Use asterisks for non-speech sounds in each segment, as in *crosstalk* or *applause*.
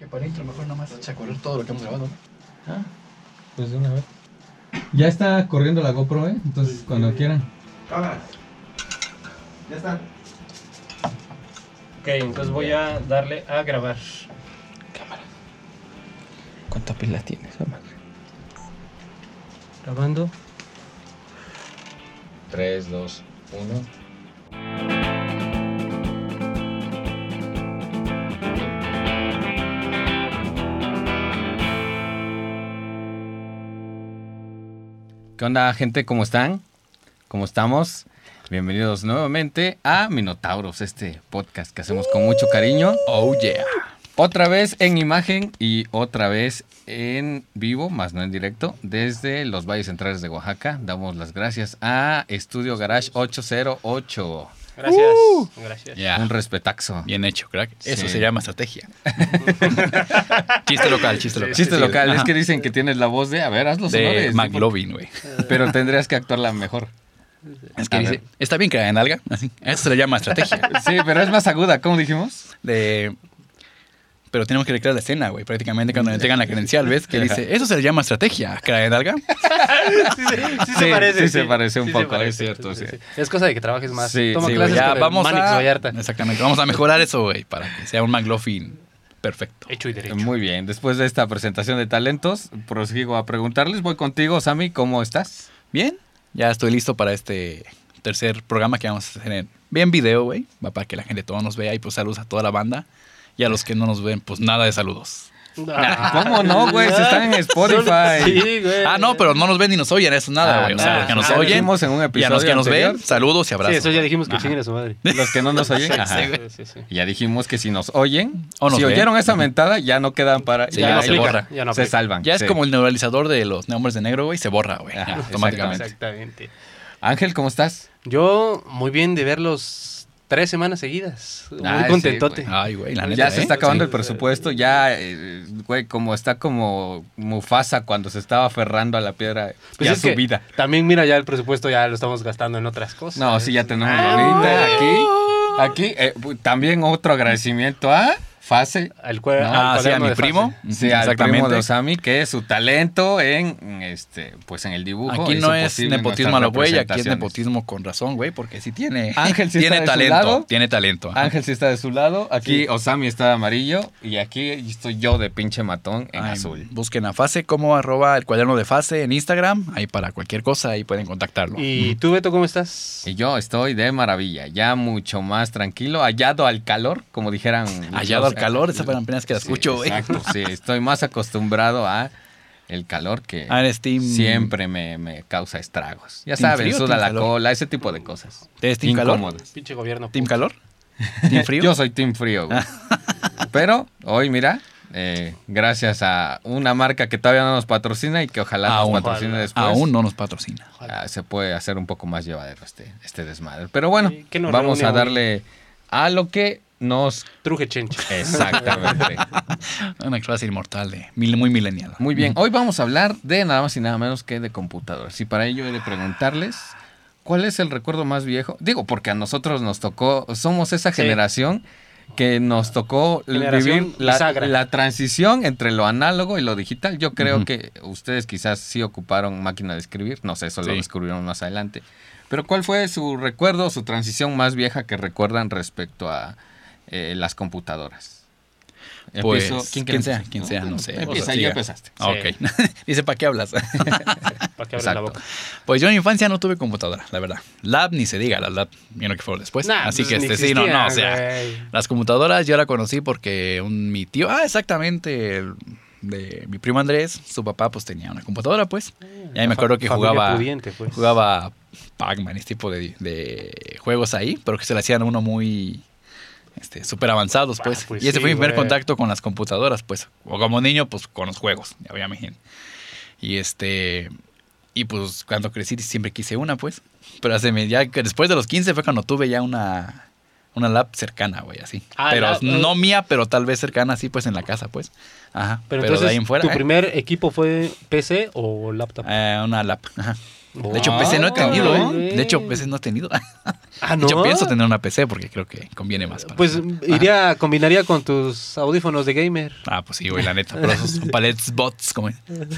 Que para intro mejor nomás echa a correr todo lo que hemos grabado. Ah, pues de una vez. Ya está corriendo la GoPro, ¿eh? Entonces, cuando quieran. Cámaras. Ya está. Ok, entonces voy a darle a grabar. Cámara. ¿Cuánta pila tienes, madre? Grabando. 3, 2, 1. Onda, gente? ¿Cómo están? ¿Cómo estamos? Bienvenidos nuevamente a Minotauros, este podcast que hacemos con mucho cariño. Oh yeah. Otra vez en imagen y otra vez en vivo, más no en directo, desde los valles centrales de Oaxaca. Damos las gracias a Estudio Garage 808. Gracias. Gracias. Ya. Un respetaxo. Bien hecho, crack. Eso Sí. se llama estrategia. *laughs* chiste local, chiste local. Chiste Sí, local, es ajá. que dicen que tienes la voz de, a ver, haz los de honores. McLovin, güey. Pero tendrías que actuarla mejor. Es que dice, está bien que la nalga, así. Eso se le llama estrategia. Sí, pero es más aguda, ¿cómo dijimos? De... Pero tenemos que recrear la escena, güey. Prácticamente cuando le entregan la credencial, ¿ves? Que dice, eso se le llama estrategia, cara de nalga. Sí, *laughs* sí, sí Sí, se parece. sí se parece un poco, es cierto, sí. Es cosa de que trabajes más. Sí, Toma sí, clases ya vamos a... Vallarta. Exactamente, vamos a mejorar eso, güey, para que sea un McLovin perfecto. Hecho y derecho. Muy bien, después de esta presentación de talentos, prosigo a preguntarles. Voy contigo, Sammy, ¿cómo estás? Bien, ya estoy listo para este tercer programa que vamos a hacer en bien video, güey. Va para que la gente todo nos vea y pues saludos a toda la banda. Y a los que no nos ven, pues nada de saludos. Ah, ¿Cómo no, güey? Si están en *laughs* Spotify. Sí, güey. Ah, no, pero no nos ven ni nos oyen, eso nada, Ah, güey. o sea, los que nos oyen en un y a episodio los que nos ven, saludos y abrazos. Sí, eso ya dijimos que chinguen a su madre. Los que no nos *laughs* oyen, ajá. Sí, sí, sí. Ya dijimos que si nos oyen, O nos si ven. oyeron esa mentada, ya no quedan para. Sí, ya, ya no se borra. ya no se salvan. Ya es sí. como el neuralizador de los nombres de negro, güey, se borra, güey. Automáticamente. Exactamente. Ángel, ¿cómo estás? Yo, muy bien de verlos tres semanas seguidas. Muy Ah, sí, contentote. güey. Ay, güey, la neta. ya se ¿eh? está acabando Sí. el presupuesto, ya, eh, güey, como está como Mufasa cuando se estaba aferrando a la piedra Pues su vida. También, mira, ya el presupuesto ya lo estamos gastando en otras cosas. No, sí, ya tenemos Ah, ahorita aquí. Aquí, eh, también otro agradecimiento a Fase. Al cue- No. Ah, sí, a cuaderno mi primo. fase. Sí, al Exactamente. primo de Osami, que es su talento en este, pues en el dibujo. Aquí no es nepotismo a lo güey, aquí es nepotismo con razón, güey, porque sí tiene. *laughs* Ángel sí tiene está de su talento. lado. Tiene talento. Ángel sí está de su lado, aquí Sí. Osami está de amarillo y aquí estoy yo de pinche matón en Ay, azul. Busquen a Fase como arroba el cuaderno de Fase en Instagram. Ahí para cualquier cosa, ahí pueden contactarlo. ¿Y tú, Beto, cómo estás? Y yo estoy de maravilla, ya mucho más tranquilo, hallado al calor, como dijeran. Hallado al calor, esa fue la apenas que la Sí, escucho, güey. Exacto, sí, estoy más acostumbrado a el calor que Ah, eres team- siempre me, me causa estragos. Ya ¿Team saben, frío o suda la calor? cola, ese tipo de cosas. ¿Eres team calor? Incómodas. Pinche gobierno. ¿Team puto. calor? ¿Team frío? *laughs* Yo soy team frío, güey. *laughs* Pero hoy, mira, eh, gracias a una marca que todavía no nos patrocina y que ojalá Aún. nos patrocine Ojalá. después. Aún no nos patrocina. ah, se puede hacer un poco más llevadero este, este desmadre. Pero bueno, Sí, ¿qué nos vamos a hoy? darle a lo que nos... Truje chencha. Exactamente. *laughs* Una clase inmortal de mil- muy millennial. Muy bien, hoy vamos a hablar de nada más y nada menos que de computadoras. Y para ello he de preguntarles, ¿cuál es el recuerdo más viejo? Digo, porque a nosotros nos tocó, somos esa Sí. generación que nos tocó Generación vivir la, transición entre lo análogo y lo digital. Yo creo que ustedes quizás sí ocuparon máquina de escribir, no sé, eso lo descubrieron más adelante. Pero ¿cuál fue su recuerdo, su transición más vieja que recuerdan respecto a eh, las computadoras? Pues, Empiezo- quien quiere sea, quien sea, no sé. Empieza, ya empezaste. Ah, Sí. Ok. *laughs* Dice, ¿para qué hablas? *laughs* Para que abra la boca. Pues yo en mi infancia no tuve computadora, la verdad. Lab ni se diga, la lab vino que fue después. Nah, Así pues, que este sí, no, no, o sea, güey. las computadoras yo la conocí porque un, mi tío, ah, exactamente, el de mi primo Andrés, su papá pues tenía una computadora pues. Y ahí me acuerdo que jugaba pudiente, pues. jugaba Pac-Man, este tipo de, de juegos ahí, pero que se le hacían a uno muy este, súper avanzados, Ah, pues. pues y ese sí, fue mi primer contacto con las computadoras, pues. O como niño, pues con los juegos, ya me imagino. Y este. Y pues cuando crecí siempre quise una, pues. Pero hace ya después de los 15 fue cuando tuve ya una. Una lab cercana, güey, así. Ah, pero lab, no mía, pero tal vez cercana, así, pues en la casa, pues. Ajá. Pero, Pero, entonces, de ahí en fuera. ¿tu ¿eh? primer equipo fue PC o laptop? Eh, una lap. Ajá. De hecho, PC no he tenido. ¿eh? De hecho, PC no he tenido. *laughs* Ah, De hecho, ¿no? pienso tener una PC porque creo que conviene más. para- Pues iría, combinaría con tus audífonos de gamer. Ah, pues sí, güey, la neta. Pero esos son palets bots, como.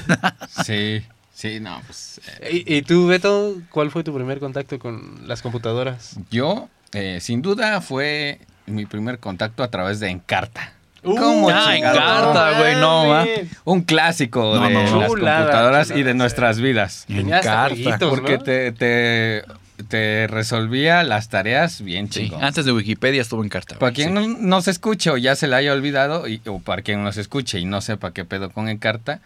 *laughs* Sí, sí, no, pues. eh, ¿Y, y tú, Beto, cuál fue tu primer contacto con las computadoras? yo, eh, sin duda, fue mi primer contacto a través de Encarta. Uh, ¿Cómo ah, chingado? Encarta, güey, no, va. Un clásico No, de no, no. las Chulada, computadoras y de sí. nuestras vidas. Encarta. Porque ¿no? te, te, te resolvía las tareas bien Sí, chingón. antes de Wikipedia estuvo en carta. Para quien sí. no nos escuche o ya se la haya olvidado, y- o para quien nos escuche y no sepa qué pedo con Encarta,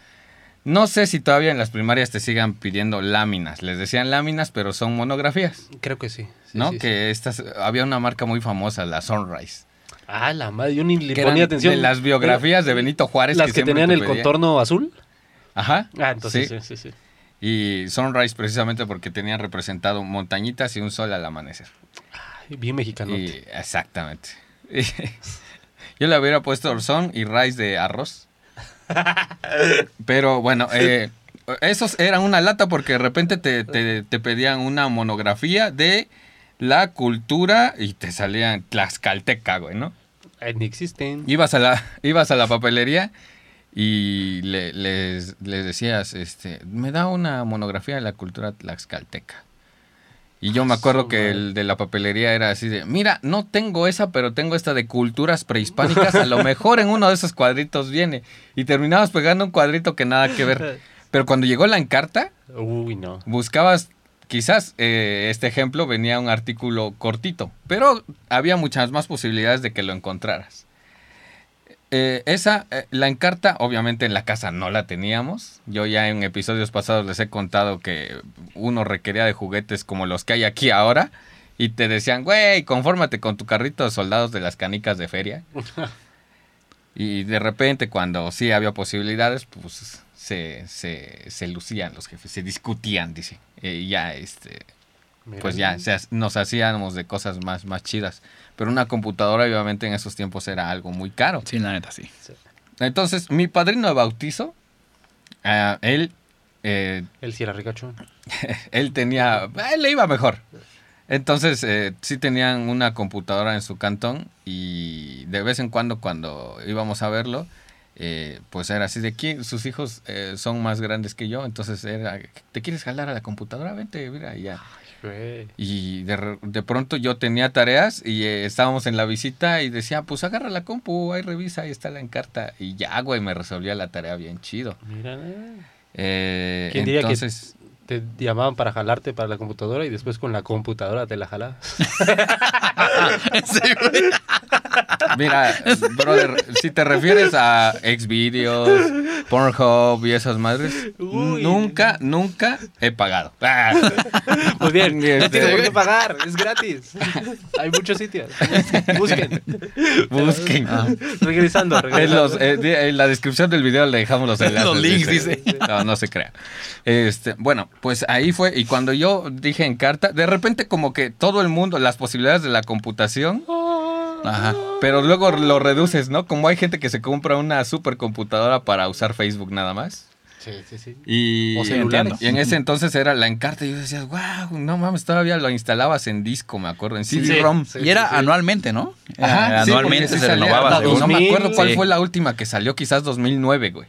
no sé si todavía en las primarias te sigan pidiendo láminas. Les decían láminas, pero son monografías, Creo que sí. Sí, ¿no? sí, que sí. estas, había una marca muy famosa, la Sunrise. Ah, la madre, yo ni le ponía atención. de las biografías de Benito Juárez. Las que, tenían te el pedía. contorno azul. Ajá. Ah, entonces sí. sí, sí, sí. Y Sunrise precisamente porque tenían representado montañitas y un sol al amanecer. Ay, bien mexicano. Y, exactamente. *laughs* Yo le hubiera puesto Orzón y rice de arroz. *laughs* Pero bueno, eh, esos eran una lata porque de repente te, te- te pedían una monografía de la cultura y te salían tlaxcalteca, güey, ¿no? ni existen. Ibas a la, *laughs* ibas a la papelería y le- les, les decías, este, me da una monografía de la cultura tlaxcalteca. Y yo me acuerdo que el de la papelería era así de, mira, no tengo esa, pero tengo esta de culturas prehispánicas, a lo *laughs* mejor en uno de esos cuadritos viene. Y terminabas pegando un cuadrito que nada que ver. *laughs* Pero cuando llegó la encarta, Uy, no. buscabas, quizás eh, este ejemplo venía un artículo cortito, pero había muchas más posibilidades de que lo encontraras. Eh, esa, eh, la encarta, obviamente en la casa no la teníamos. Yo ya en episodios pasados les he contado que uno requería de juguetes como los que hay aquí ahora. Y te decían, güey, confórmate con tu carrito de soldados de las canicas de feria. *laughs* y de repente, cuando sí había posibilidades, pues se, se, se lucían los jefes, se discutían, dice. Eh, Y ya, este, Mira. pues ya se nos hacíamos de cosas más, más chidas. Pero una computadora, obviamente, en esos tiempos era algo muy caro. Sí, la neta, sí. Entonces, mi padrino de bautizo, ah, él, eh, Él sí era ricachón. *laughs* él tenía, a él le iba mejor. Entonces, eh, sí tenían una computadora en su cantón y de vez en cuando, cuando íbamos a verlo, eh, pues era así de que sus hijos eh, son más grandes que yo, entonces era, ¿te quieres jalar a la computadora? Vente, mira, y ya. Güey. Y de, de pronto yo tenía tareas y eh, estábamos en la visita y decía, pues agarra la compu, ahí revisa, ahí está la encarta. Y ya, güey, me resolvía la tarea bien chido. Mira. Eh, ¿Quién diría que- entonces, Te llamaban para jalarte para la computadora y después con la computadora te la jalabas. *laughs* Sí, mira, brother, si te refieres a Xvideos, Pornhub y esas madres, Uy. nunca, nunca he pagado. Ah. Muy bien, no Este- por qué pagar, es gratis. Hay muchos sitios. Busquen. Busquen. Ah. Regresando, En, regresando. los, eh, en la descripción del video le dejamos los *laughs* enlaces. Los links, dice. No, no se crea. Este, bueno, pues ahí fue. Y cuando yo dije en carta, de repente como que todo el mundo, las posibilidades de la computación, Ajá. pero luego lo reduces, ¿no? Como hay gente que se compra una supercomputadora para usar Facebook nada más. Sí, sí, sí. Y, O y en ese entonces era la encarta y yo decía, wow, no mames, todavía lo instalabas en disco, me acuerdo, en CD-ROM. sí. y era sí. anualmente, ¿no? Ajá, Era sí, anualmente se renovaba. no, me 2000, acuerdo cuál sí. fue la última que salió, quizás 2009, güey.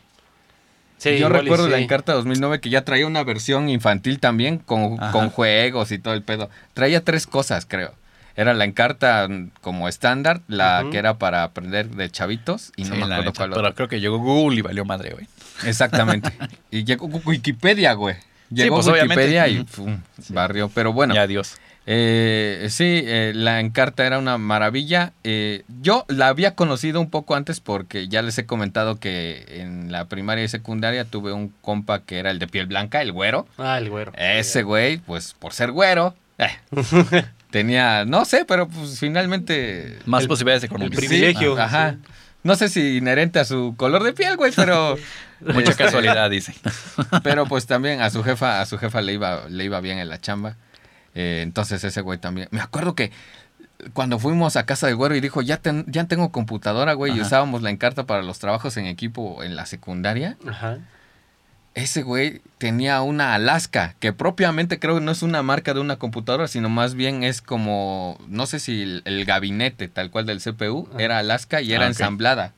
Sí, Yo y recuerdo la. Encarta 2009 que ya traía una versión infantil también con, con juegos y todo el pedo. Traía tres cosas, creo. Era la Encarta como estándar, la que era para aprender de chavitos y no Sí, me la acuerdo cuál Pero creo que llegó Google y valió madre, güey. Exactamente. *laughs* y llegó Wikipedia, güey. Llegó pues, obviamente. Wikipedia y pum, barrió. Pero bueno, Ya, adiós. Eh, sí, eh, la Encarta era una maravilla. Eh, yo la había conocido un poco antes porque ya les he comentado que en la primaria y secundaria tuve un compa que era el de piel blanca, el güero. Ah, el güero. Ese güey, pues por ser güero, eh, *laughs* tenía, no sé, pero pues finalmente... Más El- posibilidades el económicas. privilegio. Sí, ajá. No sé si inherente a su color de piel, güey, pero... *laughs* Mucha este, casualidad, dice. Pero pues también a su jefa, a su jefa le iba, le iba bien en la chamba. Eh, entonces ese güey también. Me acuerdo que cuando fuimos a casa del güero y dijo, ya, ten- ya tengo computadora, güey, y usábamos la encarta para los trabajos en equipo en la secundaria. Ajá. ese güey tenía una Alaska, que propiamente creo que no es una marca de una computadora, sino más bien es como, no sé si el, el gabinete tal cual del CPU Ah. era Alaska y era Ah, ok. ensamblada.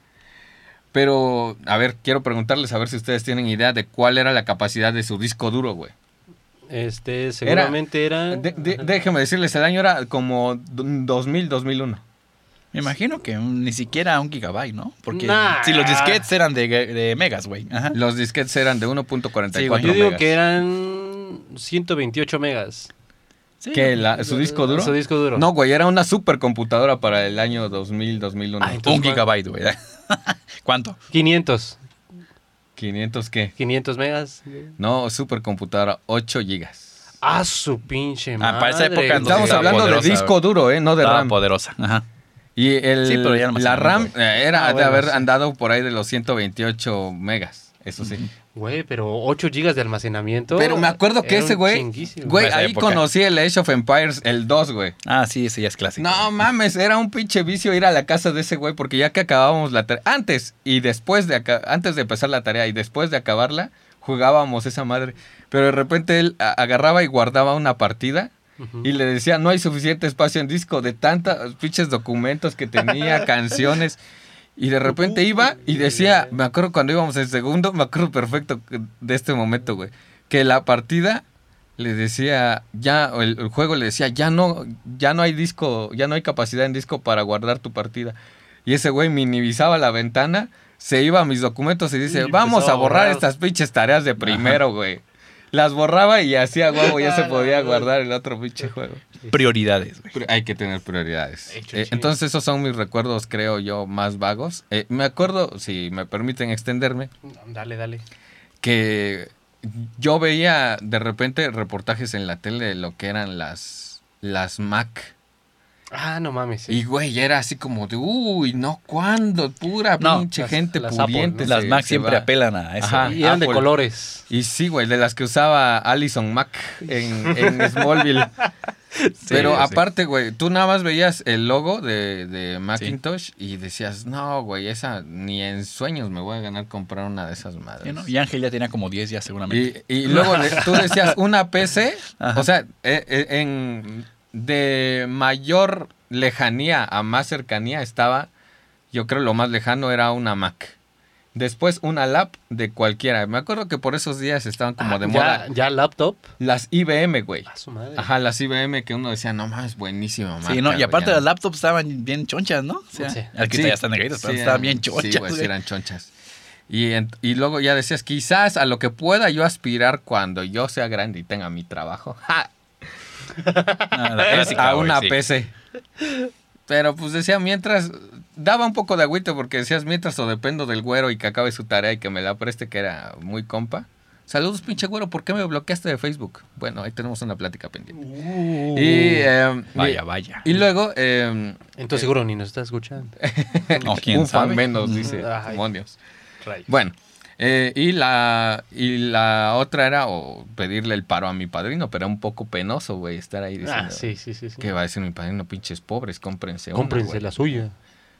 Pero, a ver, quiero preguntarles a ver si ustedes tienen idea de cuál era la capacidad de su disco duro, güey. Este, seguramente era. De- de- déjenme decirles, el año era como 2000, 2001. Me imagino que un- ni siquiera un gigabyte, ¿no? Porque Nah. si los disquetes eran de, de megas, güey. Ajá. Los disquetes eran de 1.44 Sí. Yo digo megas. que eran 128 megas. Sí. ¿Qué, la- ¿Su disco duro? Su disco duro. No, güey, era una supercomputadora para el año 2000, 2001. Ah, entonces- Un gigabyte, güey. *laughs* ¿Cuánto? 500. 500 qué? 500 megas. No, supercomputadora, 8 gigas. Ah, su pinche Ah, madre. para esa época, entonces, Estamos hablando poderosa, de disco duro, ¿eh? No de RAM. poderosa. Ajá. Y el, Sí, pero ya el la RAM eh, era Ah, de bueno, haber sí. andado por ahí de los 128 megas, eso sí. Güey, pero 8 gigas de almacenamiento. Pero me acuerdo que ese güey, güey, ahí época. conocí el Age of Empires, el 2, güey. Ah, sí, ese ya es clásico. No mames, era un pinche vicio ir a la casa de ese güey porque ya que acabábamos la tarea, antes y después de antes de empezar la tarea y después de acabarla, jugábamos esa madre. Pero de repente él agarraba y guardaba una partida y le decía, no hay suficiente espacio en disco de tantos pinches documentos que tenía, *laughs* canciones. Y de repente iba y decía, me acuerdo cuando íbamos en segundo, me acuerdo perfecto de este momento, güey, que la partida le decía, ya, o el, el juego le decía, ya no, ya no hay disco, ya no hay capacidad en disco para guardar tu partida. Y ese güey minimizaba la ventana, se iba a mis documentos y dice, Y vamos a a borrar borrar. estas pinches tareas de primero, güey. Las borraba y hacía huevo, ya se *laughs* podía guardar el otro pinche juego. Prioridades, güey. Hay que tener prioridades. Eh, entonces esos son mis recuerdos, creo yo, más vagos. Eh, me acuerdo, si me permiten extenderme, Dale, dale. que yo veía de repente reportajes en la tele de lo que eran las, las Mac. Ah, no mames. sí. Y güey, era así como de, uy, no, ¿cuándo? Pura No, pinche las- gente las Apple, pudiente. ¿no? Las Mac se siempre va. apelan a eso. Ajá. y eran de colores. Y sí, güey, de las que usaba Allison Mac en, en *laughs* Smallville. Pero sí. aparte, güey, tú nada más veías el logo de, de Macintosh y decías, no, güey, esa ni en sueños me voy a ganar comprar una de esas madres. Sí, ¿no? Y Ángel ya tenía como 10 ya seguramente. Y, y luego tú decías *laughs* una PC, Ajá. o sea, eh, eh, en, de mayor lejanía a más cercanía estaba, yo creo lo más lejano era una Mac. Después una lap de cualquiera. Me acuerdo que por esos días estaban como Ah, de ya, moda Ya laptop. las IBM, güey. A su madre. Ajá, las IBM que uno decía, no mames, buenísima Sí, ¿no? Y aparte las laptops estaban bien chonchas, ¿no? O sea, Sí. Aquí Sí, ya están negritas, pero estaban bien chonchas. Sí, güey, sí güey. eran chonchas. Y, en- y luego ya decías, quizás a lo que pueda yo aspirar cuando yo sea grande y tenga mi trabajo. *laughs* ¡ja! *laughs* La es clásica, a una sí. PC. Pero pues decía, mientras, daba un poco de agüite porque decías, mientras o dependo del güero y que acabe su tarea y que me la preste, que era muy compa. Saludos, pinche güero, ¿por qué me bloqueaste de Facebook? Bueno, ahí tenemos una plática pendiente. Uh. Y, eh, Vaya, vaya. y luego, eh, Entonces seguro ni nos está escuchando. No, *laughs* quién un fan menos, dice, Ay. demonios. Rayos. Bueno, eh, y, la, y la otra era o pedirle el paro a mi padrino, pero era un poco penoso, güey, estar ahí diciendo... Ah, sí, sí, sí. sí. ¿Qué va a decir mi padrino? Pinches pobres, cómprense una, Cómprense la suya.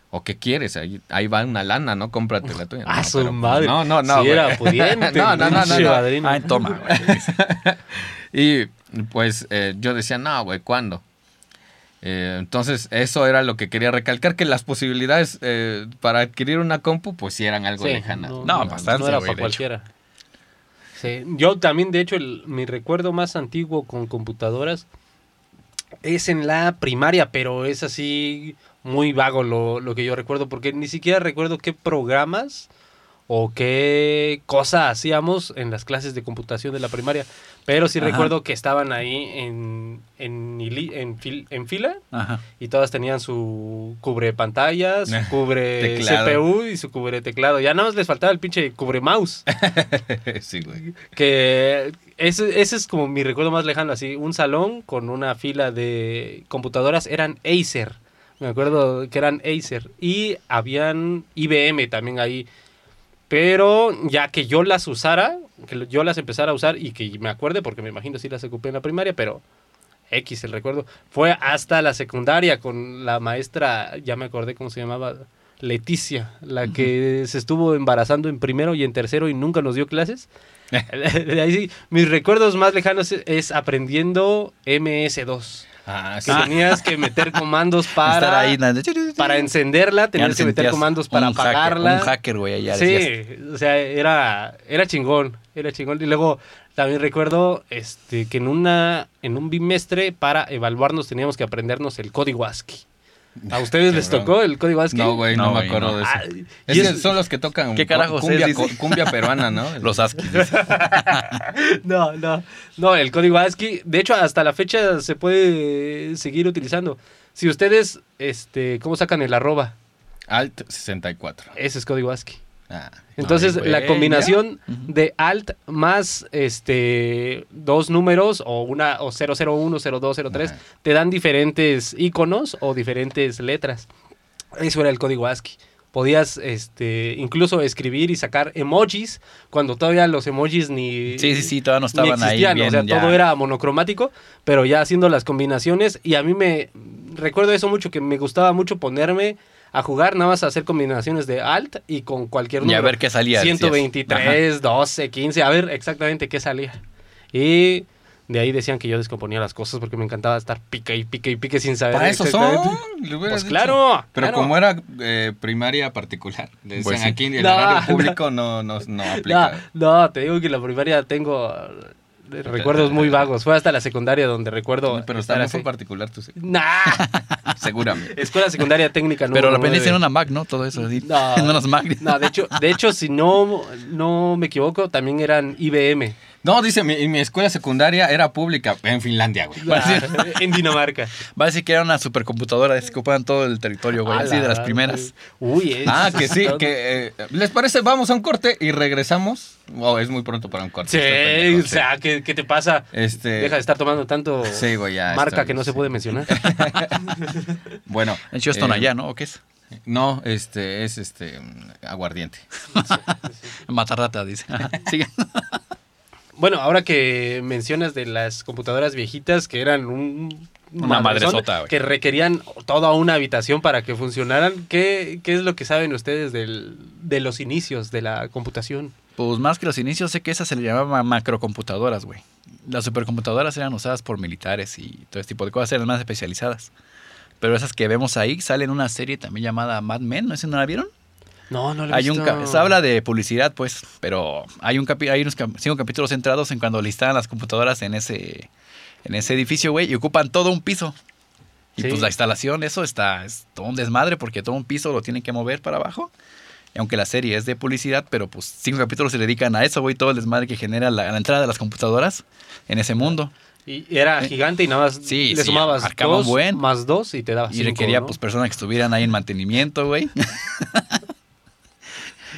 ¿O qué quieres? Ahí, ahí va una lana, ¿no? Cómprate la tuya. *laughs* Ah, No, su pues, madre. No, no, no. Si güey. era pudiente. *laughs* no, no, no, no, no. Ay, toma, güey. *laughs* Y pues eh, yo decía, no, güey, ¿cuándo? Eh, entonces, eso era lo que quería recalcar, que las posibilidades eh, para adquirir una compu, pues sí eran algo Sí, lejanas. No, bastante, No era para cualquiera. Sí. Yo también, de hecho, el- mi recuerdo más antiguo con computadoras es en la primaria, pero es así muy vago lo, lo que yo recuerdo, porque ni siquiera recuerdo qué programas o qué cosa hacíamos en las clases de computación de la primaria. Pero sí Ajá. recuerdo que estaban ahí en, en, hili- en, fil- en fila Ajá. y todas tenían su cubre pantallas, su *laughs* cubre Teclado. CPU y su cubre teclado. Ya nada más les faltaba el pinche cubre mouse. *laughs* sí, güey. Que ese, ese es como mi recuerdo más lejano, así, un salón con una fila de computadoras, eran Acer. Me acuerdo que eran Acer. Y habían IBM también ahí. Pero ya que yo las usara, que yo las empezara a usar y que me acuerde, porque me imagino si las ocupé en la primaria, pero X el recuerdo, fue hasta la secundaria con la maestra, ya me acordé cómo se llamaba, Leticia, la que se estuvo embarazando en primero y en tercero y nunca nos dio clases. *laughs* De ahí sí, mis recuerdos más lejanos es aprendiendo MS2. Ah, Que tenías que meter *laughs* comandos para, ahí, para encenderla, tenías que meter comandos para un hacker, apagarla. un hacker, güey, ahí ya decías. Sí, o sea, era, era chingón, era chingón. Y luego también recuerdo este, que en, una, en un bimestre para evaluarnos teníamos que aprendernos el código ASCII. ¿A ustedes les tocó el código ASCII? No, güey, no, No, me acuerdo no. de eso. Ay, Es y que es- son los que tocan ¿Qué carajos cumbia, es, dice? co- cumbia peruana, ¿no? *laughs* Los ASCII. *laughs* No, no, no, el código ASCII, de hecho, hasta la fecha se puede seguir utilizando. Si ustedes, este, ¿cómo sacan el arroba? Alt 64. Ese es código ASCII. Ah, Entonces, la combinación ya. De alt más este dos números o una o 001, 02, 03 Ajá. te dan diferentes iconos o diferentes letras. Eso era el código ASCII. Podías este incluso escribir y sacar emojis cuando todavía los emojis ni Sí, sí, sí, todavía no estaban ahí existían, bien, o sea, ya. todo era monocromático, pero ya haciendo las combinaciones y a mí me recuerdo eso mucho que me gustaba mucho ponerme a jugar nada más a hacer combinaciones de alt y con cualquier Y número. a ver qué salía. decías. 123, 12, 15, a ver exactamente qué salía. Y de ahí decían que yo descomponía las cosas porque me encantaba estar pique y pique y pique sin saber. Para eso son. Pues dicho. claro. Pero claro. como era eh, primaria particular, decían Pues sí. aquí en el No, horario *laughs* público no, no, no No, aplica. no, te digo que la primaria tengo recuerdos muy vagos. Fue hasta la secundaria donde recuerdo. pero estar así. fue particular, tú sí. Nah. *laughs* Seguramente. Escuela secundaria técnica Pero aprendiste en nueve. una Mac, ¿no? Todo eso. así. No. *laughs* en unas Mac. No, de hecho, de hecho, si no, no me equivoco, también eran IBM. No, dice, mi, mi escuela secundaria era pública en Finlandia, güey. Ah, en Dinamarca. Va a decir que era una supercomputadora, así que ocupaban todo el territorio, güey. A Así de la las primeras. Uy, es- Ah, que sí, que eh, ¿les parece? Vamos a un corte y regresamos. Oh, es muy pronto para un corte. Sí, pendejo, o sea, ¿qué, qué te pasa? Este, Deja de estar tomando tanto Sí, güey, ya marca estoy- que no se sí. puede mencionar. *laughs* Bueno. En Houston eh, allá, ¿no? ¿O qué es? No, este, es este, aguardiente. *laughs* Matarrata, dice. *laughs* Bueno, ahora que mencionas de las computadoras viejitas que eran un Una madresota, que requerían toda una habitación para que funcionaran, ¿qué, qué es lo que saben ustedes del- de los inicios de la computación? Pues más que los inicios, sé que esas se le llamaban macrocomputadoras, güey. Las supercomputadoras eran usadas por militares y todo ese tipo de cosas, eran más especializadas. Pero esas que vemos ahí salen en una serie también llamada Mad Men, ¿no si no la vieron? No, no lo he Hay visto. se habla de publicidad, pues, pero hay un capi- hay unos cinco capítulos centrados en cuando listaban las computadoras en ese en ese edificio, güey, y ocupan todo un piso. Y Sí. pues la instalación, eso está es todo un desmadre porque todo un piso lo tienen que mover para abajo. Y aunque la serie es de publicidad, pero pues cinco capítulos se dedican a eso, güey, todo el desmadre que genera la, la entrada de las computadoras en ese mundo. Y era Eh, gigante y nada más sí, le sí, sumabas dos buen. más dos y te daba Y cinco, requería ¿no? pues personas que estuvieran ahí en mantenimiento, güey. *laughs*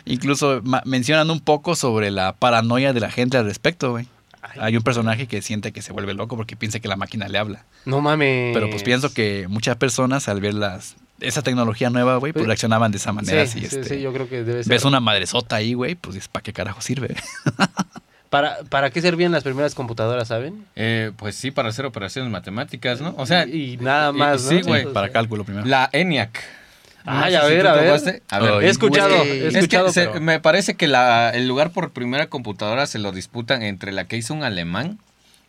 Incluso ma- mencionan un poco sobre la paranoia de la gente al respecto, güey. Ay, Hay un personaje que siente que se vuelve loco porque piensa que la máquina le habla. No mames. Pero pues pienso que muchas personas al ver las, esa tecnología nueva, güey, pues Pues, reaccionaban de esa manera. Sí, así, sí, este, sí, yo creo que debe ser. ves una madresota ahí, güey, pues dices, ¿para qué carajo sirve? *laughs* ¿Para, ¿Para qué servían las primeras computadoras, saben? Eh, pues sí, para hacer operaciones matemáticas, ¿no? O sea, y, y nada y- más, ¿no? sí, Sí, güey. para cálculo primero. la ENIAC. Ay, No sé a si ver, a ver. topaste. A ver. Ay, He escuchado, he Es que se- me parece que la, el lugar por primera computadora se lo disputan entre la que hizo un alemán,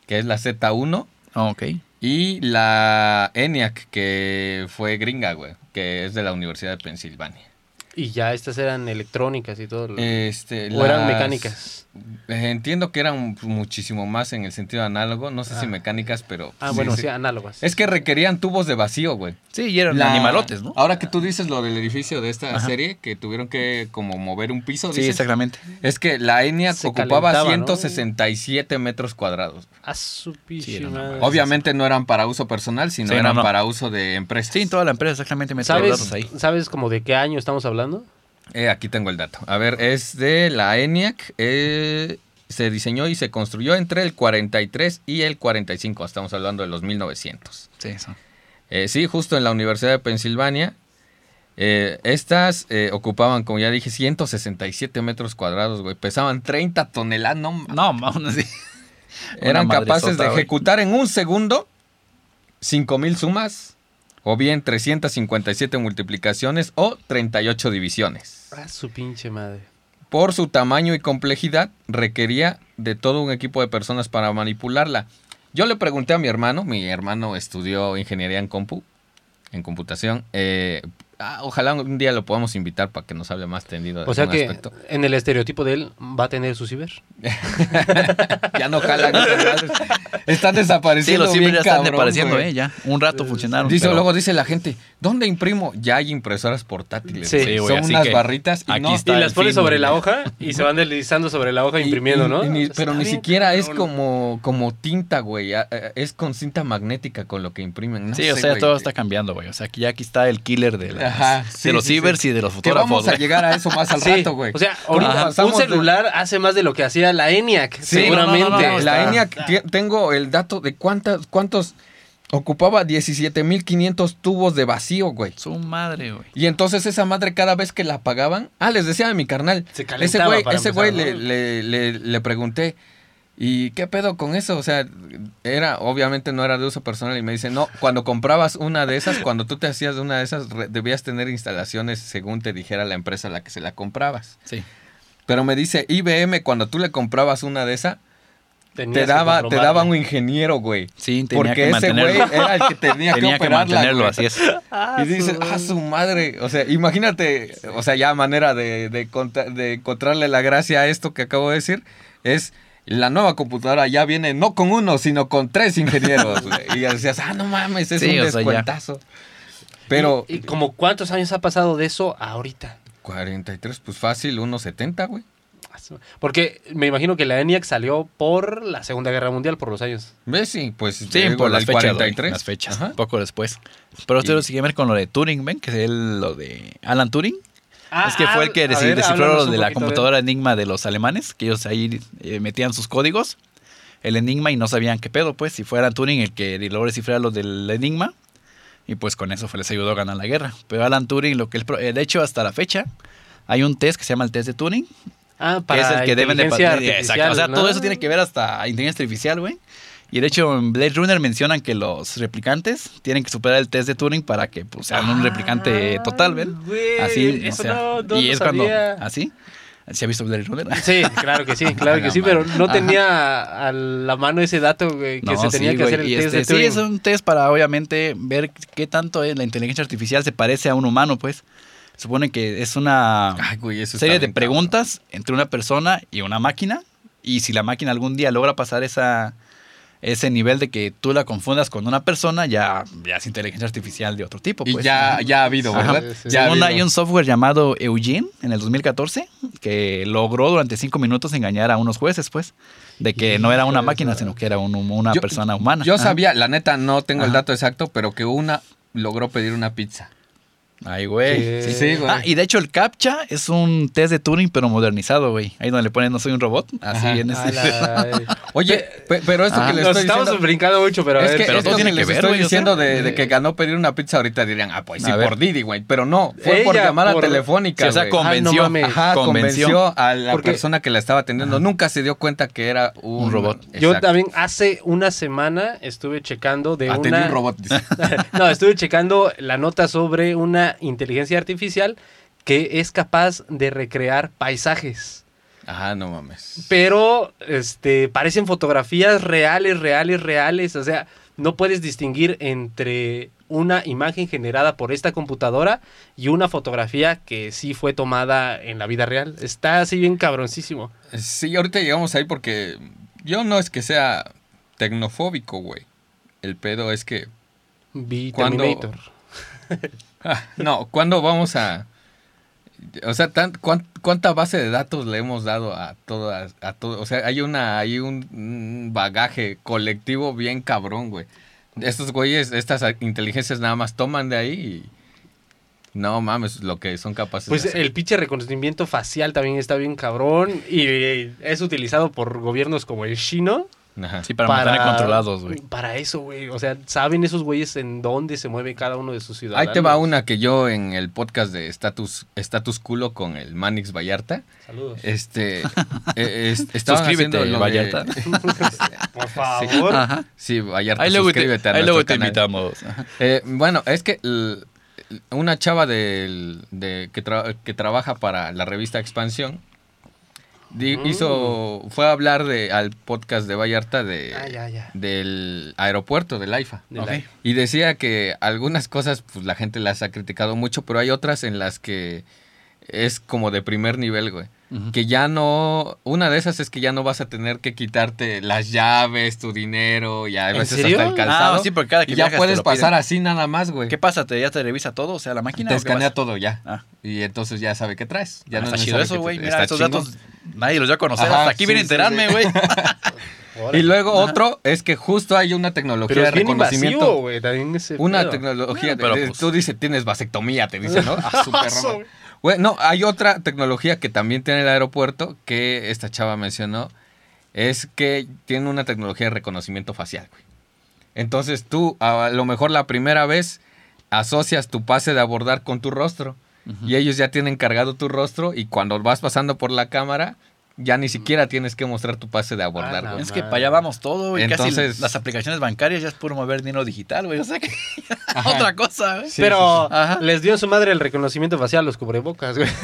que es la Z1, Ah, ok. y la ENIAC, que fue gringa, güey, que es de la Universidad de Pensilvania. Y ya estas eran electrónicas y todo. lo- Este, o eran mecánicas. Eh, entiendo que eran muchísimo más en el sentido análogo, no sé si Ah. mecánicas, pero... Ah, sí, bueno, sí. sí, análogas. Es que requerían tubos de vacío, güey. Sí, y eran La- animalotes, ¿no? Ahora que tú dices lo del edificio de esta Ajá. serie, que tuvieron que como mover un piso, Sí, dices, exactamente. es que la ENIAC Se ocupaba calentaba, ¿no? 167 metros cuadrados. A su. Obviamente no eran para uso personal, sino no, eran no. para uso de empresas. Sí, en toda la empresa exactamente me los ¿Sabes, datos ahí. ¿Sabes como de qué año estamos hablando? Eh, aquí tengo el dato. A ver, es de la ENIAC. eh, se diseñó y se construyó entre el 43 y el 45. Estamos hablando de los 1900. Sí, eso. Eh, sí, justo en la Universidad de Pensilvania. Eh, estas eh, ocupaban, como ya dije, 167 metros cuadrados, güey. Pesaban 30 toneladas, no No, aún así. *laughs* Eran capaces de ejecutar en un segundo 5000 sumas, o bien 357 multiplicaciones o 38 divisiones. Ah, su pinche madre. Por su tamaño y complejidad, requería de todo un equipo de personas para manipularla. Yo le pregunté a mi hermano, mi hermano estudió ingeniería en compu, en computación. eh, ah, ojalá un día lo podamos invitar para que nos hable más tendido de O sea que aspecto. en el estereotipo de él va a tener su ciber. *laughs* ya no jalan. Están Sí, desapareciendo los ciber bien ya están cabrón, desapareciendo, güey. ¿eh? Ya. Un rato funcionaron. Dice, pero- luego dice la gente, ¿dónde imprimo? Ya hay impresoras portátiles. Sí. güey. Sí, güey, Son así unas que barritas y aquí no, está Y las pones sobre la hoja y se van deslizando sobre la hoja Y- imprimiendo, y- ¿no? y ni- Está pero ni siquiera es como, como tinta, güey. a- a- Es con cinta magnética con lo que imprimen. No Sí, o sea, todo está cambiando, güey. O sea, aquí ya aquí está el killer de, las- Ajá, sí, de los sí, cibers sí. y de los Que fotógrafos. vamos a llegar a eso más al *laughs* Sí, rato, güey. O sea, ahorita un de- celular hace más de lo que hacía la ENIAC, seguramente. no, no, no, la está- ENIAC, tengo el dato de cuántas, cuántos ocupaba 17.500 tubos de vacío, güey. Su madre, güey. Y entonces esa madre cada vez que la apagaban, ah, les decía a mi carnal, Se ese calentaba güey, ese güey ¿no? le, le, le- le pregunté, ¿y qué pedo con eso? O sea, era, obviamente no era de uso personal y me dice, no, cuando comprabas una de esas, cuando tú te hacías de una de esas, re- debías tener instalaciones según te dijera la empresa a la que se la comprabas. Sí. Pero me dice, IBM, cuando tú le comprabas una de esas, te que daba, te daba un ingeniero, güey. Sí, tenía Porque que ese güey era el que tenía, Tenía que que operarla. mantenerlo, güey. así es. *laughs* Y dices, ah, su madre. O sea, imagínate, o sea, ya manera de, de encontrarle la gracia a esto que acabo de decir, es la nueva computadora ya viene no con uno, sino con tres ingenieros. *laughs* güey. y ya decías, ah, no mames, es Sí, un sea, descuentazo. Pero ¿Y, y como cuántos años ha pasado de eso a ahorita? 43, pues fácil, 1.70, güey. Porque me imagino que la ENIAC salió por la Segunda Guerra Mundial, por los años. ¿Ves? Sí, pues Sí, digo, por la las fechas, güey, 43. las fechas, Ajá. poco después. Pero esto Y- lo sigue ver con lo de Turing, ¿ven? Que es el- lo de Alan Turing. Ah, es que fue el que a desi- ver, descifró háblanos lo un de la computadora Enigma de los alemanes, que ellos ahí eh, metían sus códigos, el Enigma, y no sabían qué pedo, pues, si fue Alan Turing el que logró descifrar lo del Enigma, y pues con eso fue, les ayudó a ganar la guerra. Pero Alan Turing, lo que él, eh, de hecho, hasta la fecha, hay un test que se llama el test de Turing, Ah, que es el que deben de partir. Exacto. O sea, artificial, todo eso tiene que ver hasta inteligencia artificial, güey. Y de hecho, en Blade Runner mencionan que los replicantes tienen que superar el test de Turing para que pues, sean un replicante total, ¿ven? Ah, güey, Así, o eso sea, no, no y lo es cuando. ¿Así? ¿Se ha visto Blade Runner? Sí, claro que sí, *laughs* claro que sí, pero no Ajá. tenía a la mano ese dato, güey, que No, se tenía sí, que hacer el test este, de Sí, Turing. es un test para obviamente ver qué tanto es la inteligencia artificial se parece a un humano, pues. Supone que es una Ay, güey, serie de cabrón. preguntas entre una persona y una máquina. Y si la máquina algún día logra pasar esa, ese nivel de que tú la confundas con una persona, ya, ya es inteligencia artificial de otro tipo. Y pues. ya, ya ha habido. ¿verdad? Sí, sí. Ya ha Según habido. hay un software llamado Eugene en el 2014 que logró durante cinco minutos engañar a unos jueces, pues, de que no era una máquina, sino que era un- una Yo- persona humana. Yo Ajá. sabía, la neta, no tengo el dato exacto, pero que una logró pedir una pizza. Ay, güey. Sí. Sí, güey. Ah, y de hecho el CAPTCHA es un test de Turing, pero modernizado, güey. Ahí donde le ponen no soy un robot. Así Ajá. en ese... la- Oye, pe- pero esto Ah. que le Nos estoy estamos diciendo... brincando mucho, pero a es que pero esto todo tiene que que les ver, estoy güey, diciendo de, de que ganó pedir una pizza ahorita dirían, ah, pues sí, A ver. por Didi, güey. Pero no, fue por llamada por- telefónica, Sí, o sea, convenció. Ah, no mames. Ajá, convenció. convenció a la Porque- persona que la estaba atendiendo. Nunca se dio cuenta que era un, Un robot. Yo también hace una semana estuve checando de Atendí una... un robot. dice. *laughs* no, estuve checando la nota sobre una inteligencia artificial que es capaz de recrear paisajes. Ajá, no mames. Pero este parecen fotografías reales, reales, reales. O sea, no puedes distinguir entre una imagen generada por esta computadora y una fotografía que sí fue tomada en la vida real. Está así bien cabroncísimo. Sí, ahorita llegamos ahí porque yo no es que sea tecnofóbico, güey. El pedo es que. Ah, *laughs* *laughs* no, ¿cuándo vamos a...? O sea, tan- cuán- ¿cuánta base de datos le hemos dado a todas, a todo? O sea, hay una, hay un, un bagaje colectivo bien cabrón, güey. Estos güeyes, estas inteligencias nada más toman de ahí y... No mames, lo que son capaces Pues de hacer. el pinche reconocimiento facial también está bien cabrón y es utilizado por gobiernos como el chino Ajá. Sí, para, mantener controlados, güey. Para eso, güey. O sea, saben esos güeyes en dónde se mueve cada uno de sus ciudadanos. Ahí te va una que yo en el podcast de Status, Status Culo con el Manix Vallarta. Saludos. Este. *laughs* eh, es- Suscríbete, haciendo lo de- Vallarta. *laughs* Por favor. Ajá. Sí, Vallarta, Ahí luego te, suscríbete a ahí luego te canal. invitamos. Eh, bueno, es que una chava del- de, que, tra- que trabaja para la revista Expansión di- Mm. hizo fue a hablar de al podcast de Vallarta de Ah, ya, ya. del aeropuerto del AIFA. Del. AIFA. Y decía que algunas cosas pues la gente las ha criticado mucho, pero hay otras en las que es como de primer nivel, güey. Que ya no, una de esas es que ya no vas a tener que quitarte las llaves, tu dinero, y a ¿En veces serio? hasta el calzado. Ah, sí, porque cada que y ya puedes pasar piden. así nada más, güey. ¿Qué pasa? ¿Te, ¿Ya te revisa todo? O sea, la máquina. Te escanea todo ya. Ah. Y entonces ya sabe qué traes. Ya Ah, no está es chido eso, güey. Mira, esos datos nadie los va a conocer. Hasta aquí viene a sí, enterarme, sí. *laughs* Y luego otro es que justo hay una tecnología Pero de es reconocimiento. invasivo, güey. También ese Una pedo. tecnología, Bueno, pero de- pues- tú dices, tienes vasectomía, te dicen, ¿no? *laughs* Ah, súper Eso, raro. Güey, no, hay otra tecnología que también tiene el aeropuerto que esta chava mencionó, es que tiene una tecnología de reconocimiento facial, güey. Entonces tú, a lo mejor la primera vez, asocias tu pase de abordar con tu rostro y ellos ya tienen cargado tu rostro y cuando vas pasando por la cámara, ya ni siquiera tienes que mostrar tu pase de abordar, Ah, güey. Es que para allá vamos todo, güey. Entonces- Casi las aplicaciones bancarias ya es puro mover dinero digital, güey. O sea que *laughs* otra cosa, güey. Sí, Pero sí, sí. Ajá. les dio en su madre el reconocimiento facial los cubrebocas, güey. *laughs*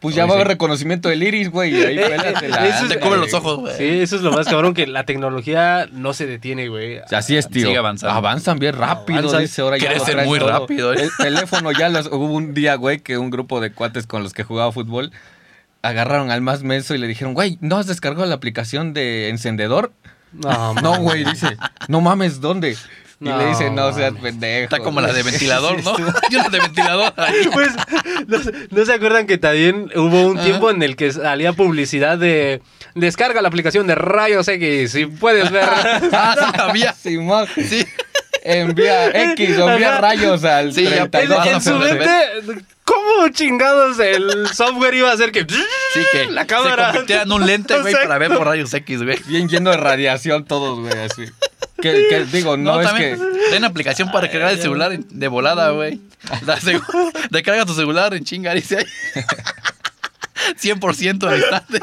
Pues ya Oye, va a haber reconocimiento del iris, güey. y Ahí *laughs* Eh, pélatela. eso es- Te cubre los ojos, güey. Sí, eso es lo más cabrón, que la tecnología no se detiene, güey. O sea, Así es, tío. Sigue avanzando. Avanzan bien rápido, Avanzan. dice ahora ya ser muy todo. rápido, ¿eh? El teléfono ya los, hubo un día, güey, que un grupo de cuates con los que jugaba fútbol agarraron al más menso y le dijeron, güey, ¿no has descargado la aplicación de encendedor? No, No, güey, dice, no mames, ¿dónde? Y No, le dice, no seas pendejo. Está como la de güey". ventilador, ¿no? *laughs* Hay una de ventilador. *laughs* Pues, ¿no, se- no se acuerdan que también hubo un tiempo en el que salía publicidad de descarga la aplicación de Rayos X si puedes ver? *laughs* Ah, sí, había. Simón, Sí. Envía *laughs* X o envía rayos al Sí, ya, en, 32. en su mente, ¿cómo chingados el software iba a hacer que Sí, que la cámara se convirtiera en un lente, *laughs* güey, para ver por rayos X, güey. Bien lleno de radiación todos, güey, así. Que, que digo, no, es también que... Una aplicación para cargar el celular de volada, güey. *laughs* Descarga tu celular en chinga, dice ahí. 100% al instante.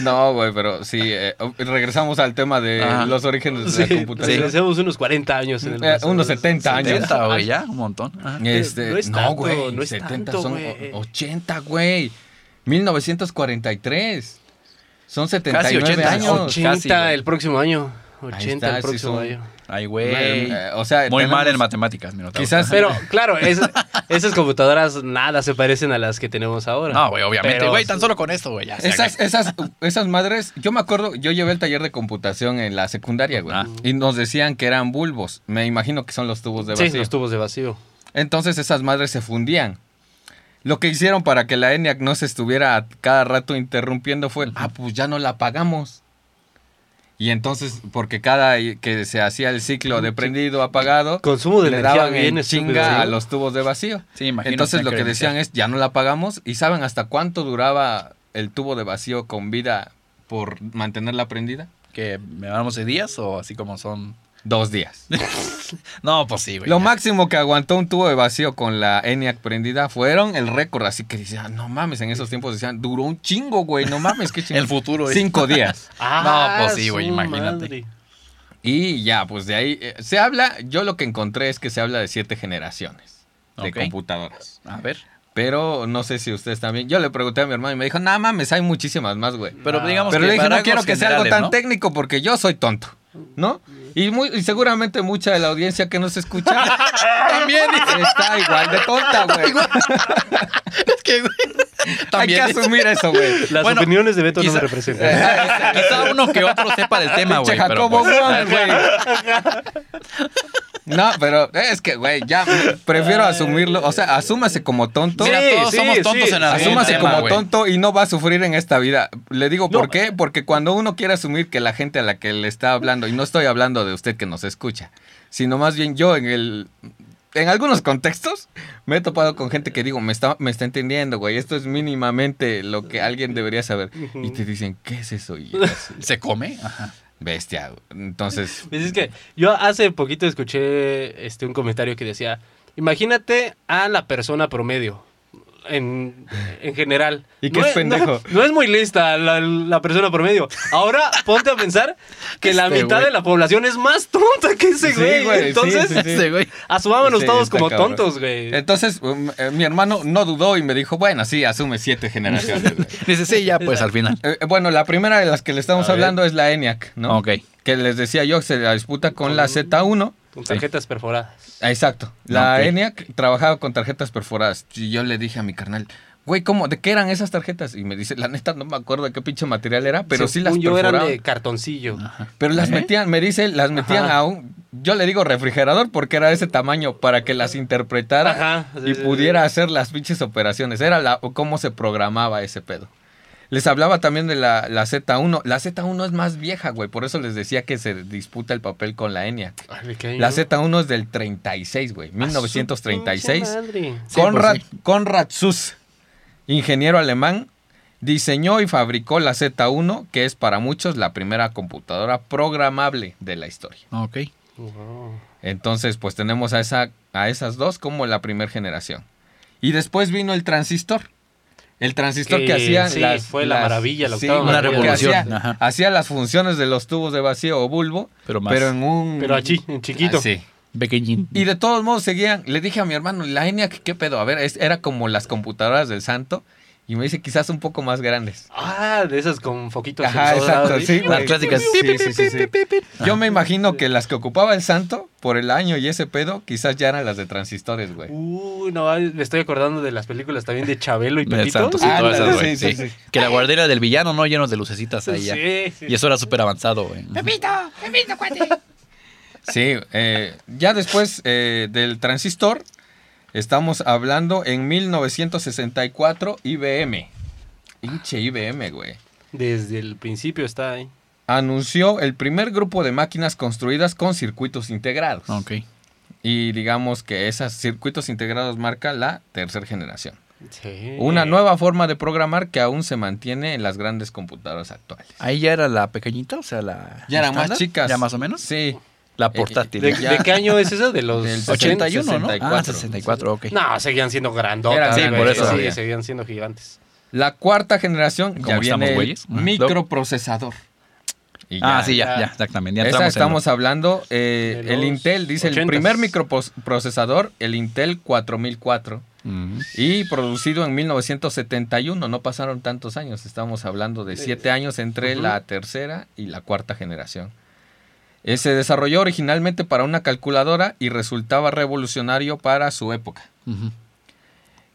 No, güey, pero sí, eh, regresamos al tema de Ajá. los orígenes de Sí, la computación. hacemos unos 40 años en el Eh, unos 70 años. 70, güey, ya, un montón. Ajá. Este, No es no, tanto, güey, no es 70 tanto, son o- 80, güey. 1943. Son 79 80, años. 80 casi, el próximo año. Ahí 80 está, el sí próximo son- año. Ay, güey. Eh, o sea, Muy mal en matemáticas, Minotauro. Quizás- *laughs* Pero, claro, es- esas computadoras nada se parecen a las que tenemos ahora. No, güey, obviamente, Pero- güey, tan solo con esto, güey. Esas, esas, esas madres, yo me acuerdo, yo llevé el taller de computación en la secundaria, güey. Ah. Y nos decían que eran bulbos. Me imagino que son los tubos de Sí, vacío. los tubos de vacío. Entonces esas madres se fundían. Lo que hicieron para que la ENIAC no se estuviera cada rato interrumpiendo fue, ah, pues ya no la apagamos. Y entonces, porque cada que se hacía el ciclo de prendido, apagado, Consumo de le energía daban bien en chinga ¿sí? a los tubos de vacío. Sí, imagino. Entonces lo que decían es, ya no la apagamos. ¿Y saben hasta cuánto duraba el tubo de vacío con vida por mantenerla prendida? ¿Que me vamos de días o así como son? Dos días. *laughs* No, pues sí, güey. Lo ya. máximo que aguantó un tubo de vacío con la ENIAC prendida fueron el récord. Así que decían, no mames, en esos tiempos decían, duró un chingo, güey, no mames, qué *laughs* chingo. El futuro, güey. Cinco días. *laughs* Ah, No, pues sí, güey, imagínate. madre. Y ya, pues de ahí eh, se habla, yo lo que encontré es que se habla de siete generaciones de computadoras. A ver. Pero no sé si ustedes también. Yo le pregunté a mi hermano y me dijo, no mames, hay muchísimas más, güey. Pero Ah. digamos Pero que le dije, no quiero que sea algo tan ¿no? técnico porque yo soy tonto, ¿no? Y, muy, y seguramente mucha de la audiencia que nos escucha *laughs* También, dice. está igual de tonta, güey. *laughs* Es que, güey. Hay También. que asumir eso, güey. Las Bueno, opiniones de Beto no me representan. *laughs* Quizá uno que otro sepa del tema, güey. pero, Jacobo pues, güey. No, pero es que, güey, ya prefiero asumirlo. O sea, asúmase como tonto. Mira, Sí, todos sí, somos tontos sí. en algún Asúmase tema, como tonto y no va a sufrir en esta vida. Le digo por No. qué, porque cuando uno quiere asumir que la gente a la que le está hablando, y no estoy hablando de usted que nos escucha, sino más bien yo en el en algunos contextos me he topado con gente que digo, me está, me está entendiendo, güey. Esto es mínimamente lo que alguien debería saber. Y te dicen, ¿qué es eso? Y *laughs* así, ¿Se come? Ajá. Bestia. Entonces, *laughs* Pues es que yo hace poquito escuché este, un comentario que decía, imagínate a la persona promedio. En, en general. ¿Y qué es pendejo? No, no es muy lista la, la persona promedio. Ahora ponte a pensar que la Este mitad güey. de la población es más tonta que ese Sí, güey. Entonces, sí, sí. Ese güey. asumámonos Sí, todos como cabrón. tontos, güey. entonces um, eh, mi hermano no dudó y me dijo, bueno, sí, asume siete generaciones. *laughs* Dice, sí, ya, pues al final. Eh, bueno, la primera de las que le estamos A ver. hablando es la ENIAC, ¿no? Ok. Que les decía yo, se la disputa con la Z1. Con tarjetas perforadas. Ah, Exacto. La Ok. ENIAC trabajaba con tarjetas perforadas. Y yo le dije a mi carnal, güey, ¿cómo? ¿De qué eran esas tarjetas? Y me dice, la neta, no me acuerdo de qué pinche material era, pero sí las Según yo eran de cartoncillo. Ajá. Pero las ¿Eh? metían, me dice, las metían Ajá. a un, yo le digo refrigerador porque era de ese tamaño para que las interpretara Ajá, sí, y sí, pudiera sí. hacer las pinches operaciones. Era la, o cómo se programaba ese pedo. Les hablaba también de la, la Z1. La Z1 es más vieja, güey. Por eso les decía que se disputa el papel con la ENIAC. La Z1 es del 36, güey. A su 1936. pinche madre. Sí, Conrad, pues sí. Konrad Suss, ingeniero alemán, diseñó y fabricó la Z1, que es para muchos la primera computadora programable de la historia. Ok. Wow. Entonces, pues tenemos a, esa, a esas dos como la primera generación. Y después vino el transistor. El transistor que, Que hacía sí, las, fue la maravilla, la sí, octava maravilla. Una revolución, Hacía, las funciones de los tubos de vacío o bulbo, Pero más pero en un... Pero aquí, en chiquito. Sí. pequeñín. Y de todos modos seguían. Le dije a mi hermano, la ENIAC, ¿qué pedo? A ver, es- era como las computadoras del santo. Y me dice, quizás un poco más grandes. Ah, de esas con foquitos. Ajá, exacto, ¿sí? sí, Las clásicas. Sí, sí, sí, sí. Yo me imagino que las que ocupaba el santo por el año y ese pedo, quizás ya eran las de transistores, güey. Uy, no, me estoy acordando de las películas también de Chabelo y Pepito. Ah, todas esas, ándale, güey. sí, sí. sí, sí. Que la guardera del villano, ¿no? Llenos de lucecitas ahí ya. Sí, sí. Y eso era súper avanzado, güey. Sí, eh, ya después eh, del transistor, estamos hablando en 1964 IBM. Hinche IBM, güey. Desde el principio está ahí. Anunció el primer grupo de máquinas construidas con circuitos integrados. Ok. Y digamos que esos circuitos integrados marca la tercera generación. Sí. Una nueva forma de programar que aún se mantiene en las grandes computadoras actuales. Ahí ya era la pequeñita, o sea, la. Ya eran más chicas. Ya más o menos. Sí. La portátil. ¿De, de qué año es eso? ¿De los Del 80? 81, ¿no? 64. Ah, 64, ok. No, seguían siendo grandotas. Eran Sí, güey. por eso Sí, seguían siendo gigantes. La cuarta generación ya ¿Cómo estamos, viene el güeyes? Ajá. microprocesador. Y Ah, sí, ya, ya. ya, exactamente. Ya Esa entramos en estamos hablando, eh, De el los Intel, dice el 80s. primer microprocesador, el Intel 4004, lo- Ujú. y producido en 1971, no pasaron tantos años, estamos hablando de siete años entre la tercera y la cuarta generación. Eh, se desarrolló originalmente para una calculadora y resultaba revolucionario para su época.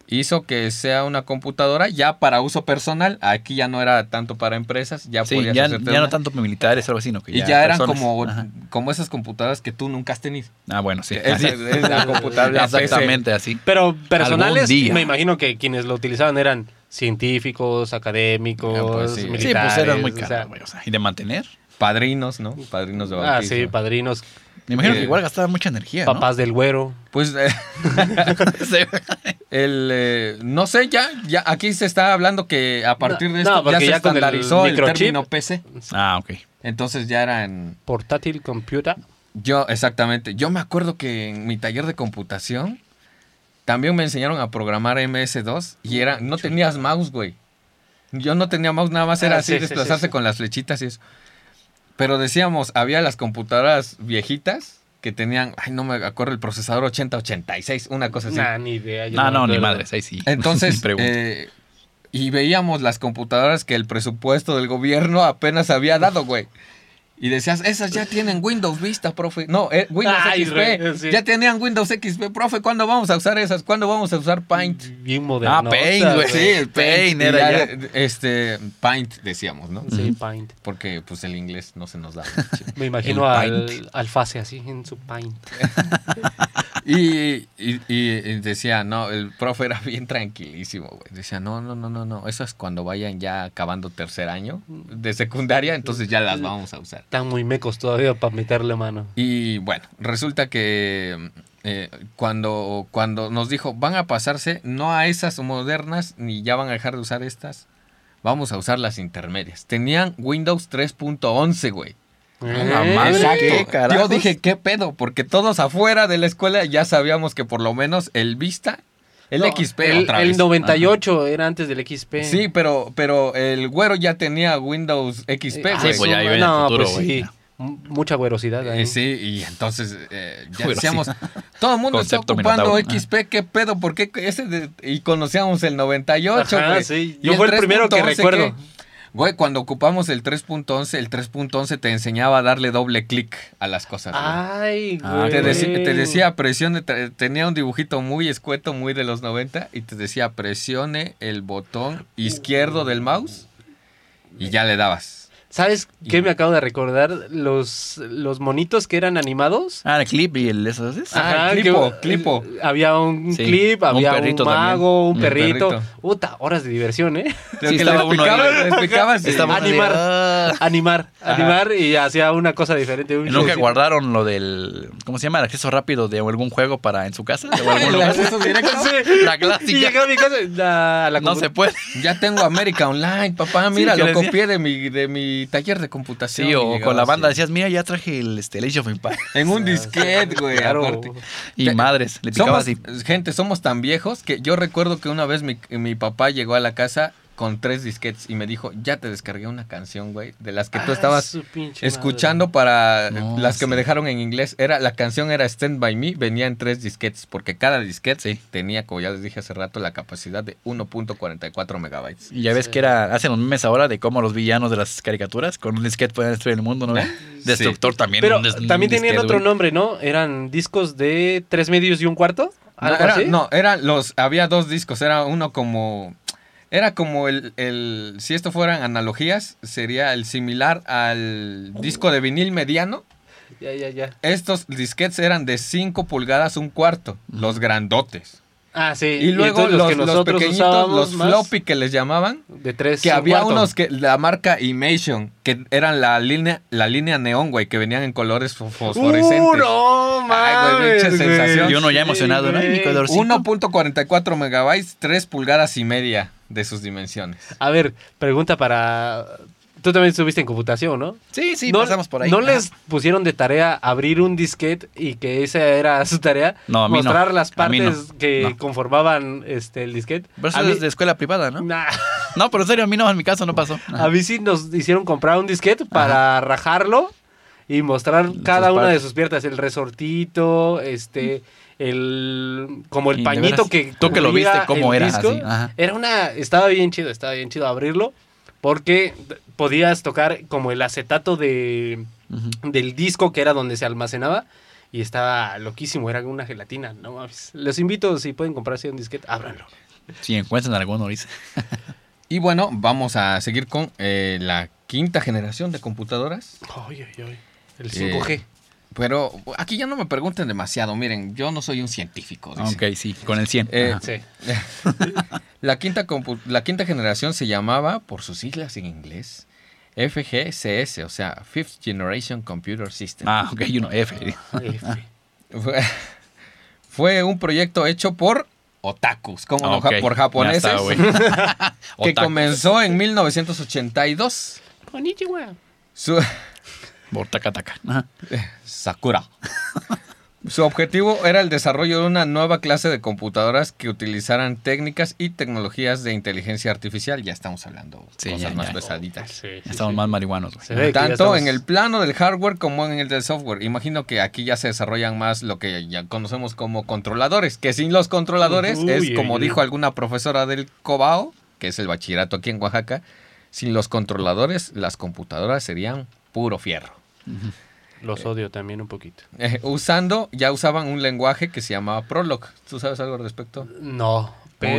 Hizo que sea una computadora ya para uso personal, aquí ya no era tanto para empresas, ya Sí, podías ya, ya no tanto militares o algo así, sino que Y ya, eran personas. como, Ajá. como esas computadoras que tú nunca has tenido. Ah, bueno, sí. Es, es la *laughs* computadora. PC. Exactamente así. Pero personales, me imagino que quienes lo utilizaban eran científicos, académicos, Ah, pues sí. Sí, militares. pues eran muy o sea, caras, güey. O sea, y de mantener. Padrinos, ¿no? Padrinos de Ah, bautismo. sí, padrinos, Me imagino Eh, que igual gastaba mucha energía. ¿no? papás del güero. Pues eh, *laughs* el eh, no sé, ya, ya aquí se está hablando que a partir de no, esto ya se ya con el el, término PC. Ah, ok. Entonces ya eran Portátil computer. yo exactamente. Yo me acuerdo que en mi taller de computación también me enseñaron a programar MS2 y era no tenías mouse, güey. Yo no tenía mouse, nada más era Ah, así sí, sí, desplazarse sí, sí. con las flechitas y eso. Pero decíamos, había las computadoras viejitas que tenían, ay, no me acuerdo el procesador 8086, una cosa así. Nah, ni idea. yo No, me no, ni madres, ahí sí. *laughs* Entonces, eh, y veíamos las computadoras que el presupuesto del gobierno apenas había dado, güey. Y decías, esas ya tienen Windows Vista, profe. No, eh, Windows Ay, XP. re- sí. Ya tenían Windows XP, profe. ¿Cuándo vamos a usar esas? ¿Cuándo vamos a usar Paint? Bien moderno. Ah, Paint, güey. Sí, el Paint era y ya. ya, Este, Paint decíamos, ¿no? Sí. Paint. Porque pues el inglés no se nos da. *laughs* Me imagino al, al Fase así en su Paint. *laughs* Y, y- y- decía, no, el profe era bien tranquilísimo, güey. Decía, no, no, no, no, no. Eso es cuando vayan ya acabando tercer año de secundaria, entonces ya las vamos a usar. Están muy mecos todavía para meterle mano. Y bueno, resulta que eh, cuando, cuando nos dijo, van a pasarse no a esas modernas, ni ya van a dejar de usar estas, vamos a usar las intermedias. Tenían Windows 3.11, güey. La Eh. Yo dije, ¿qué pedo? Porque todos afuera de la escuela ya sabíamos que por lo menos el Vista, el no, XP el, otra el vez. 98 era antes del XP. Sí, pero, pero el güero ya tenía Windows XP, Eh, Ah, sí, pues ya iba en el no, futuro, pues güey. sí. Mucha güerosidad ahí. Eh, sí, y entonces eh, ya decíamos, todo el mundo está ocupando Minotauro. XP, ¿qué pedo? ¿Por qué ese de- y conocíamos el 98, Ajá, sí. Yo fue el primero que 3.11, recuerdo. Güey, cuando ocupamos el 3.11, el 3.11 te enseñaba a darle doble clic a las cosas. güey. Ay, Ah, güey. Te, te decía presione, tra- tenía un dibujito muy escueto, muy de los 90, y te decía presione el botón izquierdo del mouse y ya le dabas. ¿Sabes Y- qué me acabo de recordar? Los, los monitos que eran animados. Ah, el clip y el eso ¿es? Ah, Ajá, clipo, que- clipo. eh, Había un Sí, clip, había un, perrito mago, un Un perrito. perrito. Puta, horas de diversión, ¿eh? Lo Sí, que estaba le y- así, Animar. ah. Animar, Ajá. animar y hacía una cosa diferente. un ¿Y Nunca guardaron lo del, ¿cómo se llama? El acceso rápido de algún juego para en su casa. ¿O algún *laughs* ¿El lugar? acceso directo? Sí. *laughs* La Y clásica. llegué a mi casa la, la No se puede. Ya tengo América Online, papá. Mira, lo copié de mi, de mi taller de computación. Sí, Y o llegaba con la banda decías, mira, ya traje el este, el Age of Empires. *laughs* En un disquete, güey. Claro. Y Te- madres, le picaba Somos, así. gente, somos tan viejos que yo recuerdo que una vez mi, mi papá llegó a la casa con tres disquetes y me dijo, ya te descargué una canción, güey, de las que tú Ah, estabas escuchando para No, las que me dejaron en inglés. Era La canción era Stand By Me, venía en tres disquetes, porque cada disquete Sí. tenía, como ya les dije hace rato, la capacidad de 1.44 megabytes. Y ya ves Sí. que era, hacen los memes ahora de cómo los villanos de las caricaturas con un disquete pueden destruir el mundo, ¿no? *laughs* Destructor también. Pero un des- también un tenían disquete, otro güey. nombre, ¿no? Eran discos de tres medios y un cuarto. No, ¿Algo era, así? no, eran los, había dos discos, era uno como, era como el, el, si esto fueran analogías, sería el similar al disco de vinil mediano. Ya, ya, ya. Estos disquetes eran de 5 pulgadas un cuarto, los grandotes. Ah, sí. Y luego los, que los pequeñitos, los más floppy que les llamaban, De tres que había cuarto. unos que la marca Imation, que eran la línea, la línea neón, güey, que venían en colores fo- fosforescentes. ¡Uh, no, Ay, güey, mames, pinche sensación. Y uno ya emocionado, ¿no? Mi colorcito. 1.44 megabytes, 3 pulgadas y media de sus dimensiones. A ver, pregunta para... Tú también estuviste en computación, ¿no? Sí, sí, no, pasamos por ahí. ¿No Ajá. les pusieron de tarea abrir un disquete y que esa era *laughs* su tarea? No, a mí no. Mostrar las no. partes que No. conformaban este, el disquete. Pero eso a, mí, es de escuela privada, ¿no? Nah, *laughs* No, pero en serio, a mí no, en mi caso no pasó. *laughs* a mí sí nos hicieron comprar un disquete para rajarlo y mostrar cada una de sus piernas. El resortito, este... El, como el pañito que tú que lo viste, ¿cómo el era? disco. Así, ajá. Era una, estaba bien chido, estaba bien chido abrirlo porque podías tocar como el acetato de, del disco que era donde se almacenaba y estaba loquísimo, era una gelatina, no mames. Les invito si pueden comprarse un disquete, ábranlo. Si encuentran alguno, *laughs* dice. Y bueno, vamos a seguir con eh, la quinta generación de computadoras. Ay, ay, ay. El Eh, 5G. Pero aquí ya no me pregunten demasiado. Miren, yo no soy un científico. dice. Ok, sí, con el 100. Eh. Sí. *laughs* La quinta, la quinta generación se llamaba, por sus siglas en inglés, FGCS, o sea, Fifth Generation Computer System. Ah, ok, uno F. F. *laughs* Fue, fue un proyecto hecho por otakus, como ja- por japoneses, está, *laughs* que comenzó en 1982. Konnichiwa. Su, Por taca, taca. Ajá. *laughs* Sakura. *laughs* Su objetivo era el desarrollo de una nueva clase de computadoras que utilizaran técnicas y tecnologías de inteligencia artificial. Ya estamos hablando Sí, cosas ya, más ya. pesaditas. Sí, sí, Ya estamos sí. más marihuanos, Tanto estamos- en el plano del hardware como en el del software. Imagino que aquí ya se desarrollan más lo que ya conocemos como controladores, que sin los controladores es como dijo alguna profesora del Cobao, que es el bachillerato aquí en Oaxaca, sin los controladores las computadoras serían puro fierro. Los odio también un poquito. Eh, usando, ya usaban un lenguaje que se llamaba Prolog. ¿Tú sabes algo al respecto? No. Pero,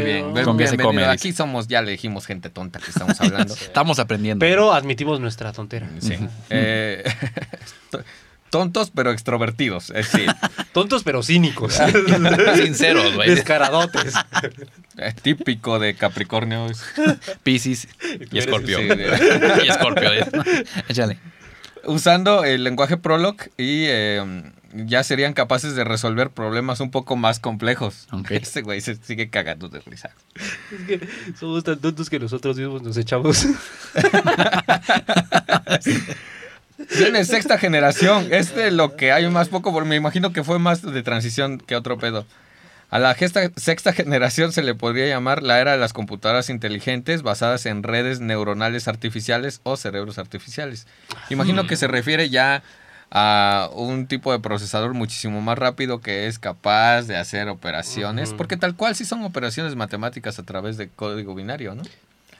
Muy bien. Se come, Aquí somos, ya le dijimos gente tonta que estamos hablando. *laughs* Estamos aprendiendo. pero admitimos nuestra tontera. Sí. Eh, *laughs* tontos pero extrovertidos. Es decir, *laughs* Tontos pero cínicos. Sinceros, güey. Descaradotes. es típico de Capricornio. Piscis y Escorpio. Sí, y Escorpio. eh. Échale. Usando el lenguaje Prolog y eh, ya serían capaces de resolver problemas un poco más complejos. Ok. *laughs* Este güey se sigue cagando de risa. Es que somos tan tontos que nosotros mismos nos echamos. *laughs* Tiene sexta generación. Este lo que hay más poco, porque me imagino que fue más de transición que otro pedo. A la gesta- sexta generación se le podría llamar la era de las computadoras inteligentes basadas en redes neuronales artificiales o cerebros artificiales. Imagino que se refiere ya a un tipo de procesador muchísimo más rápido que es capaz de hacer operaciones, porque tal cual sí son operaciones matemáticas a través de código binario, ¿no?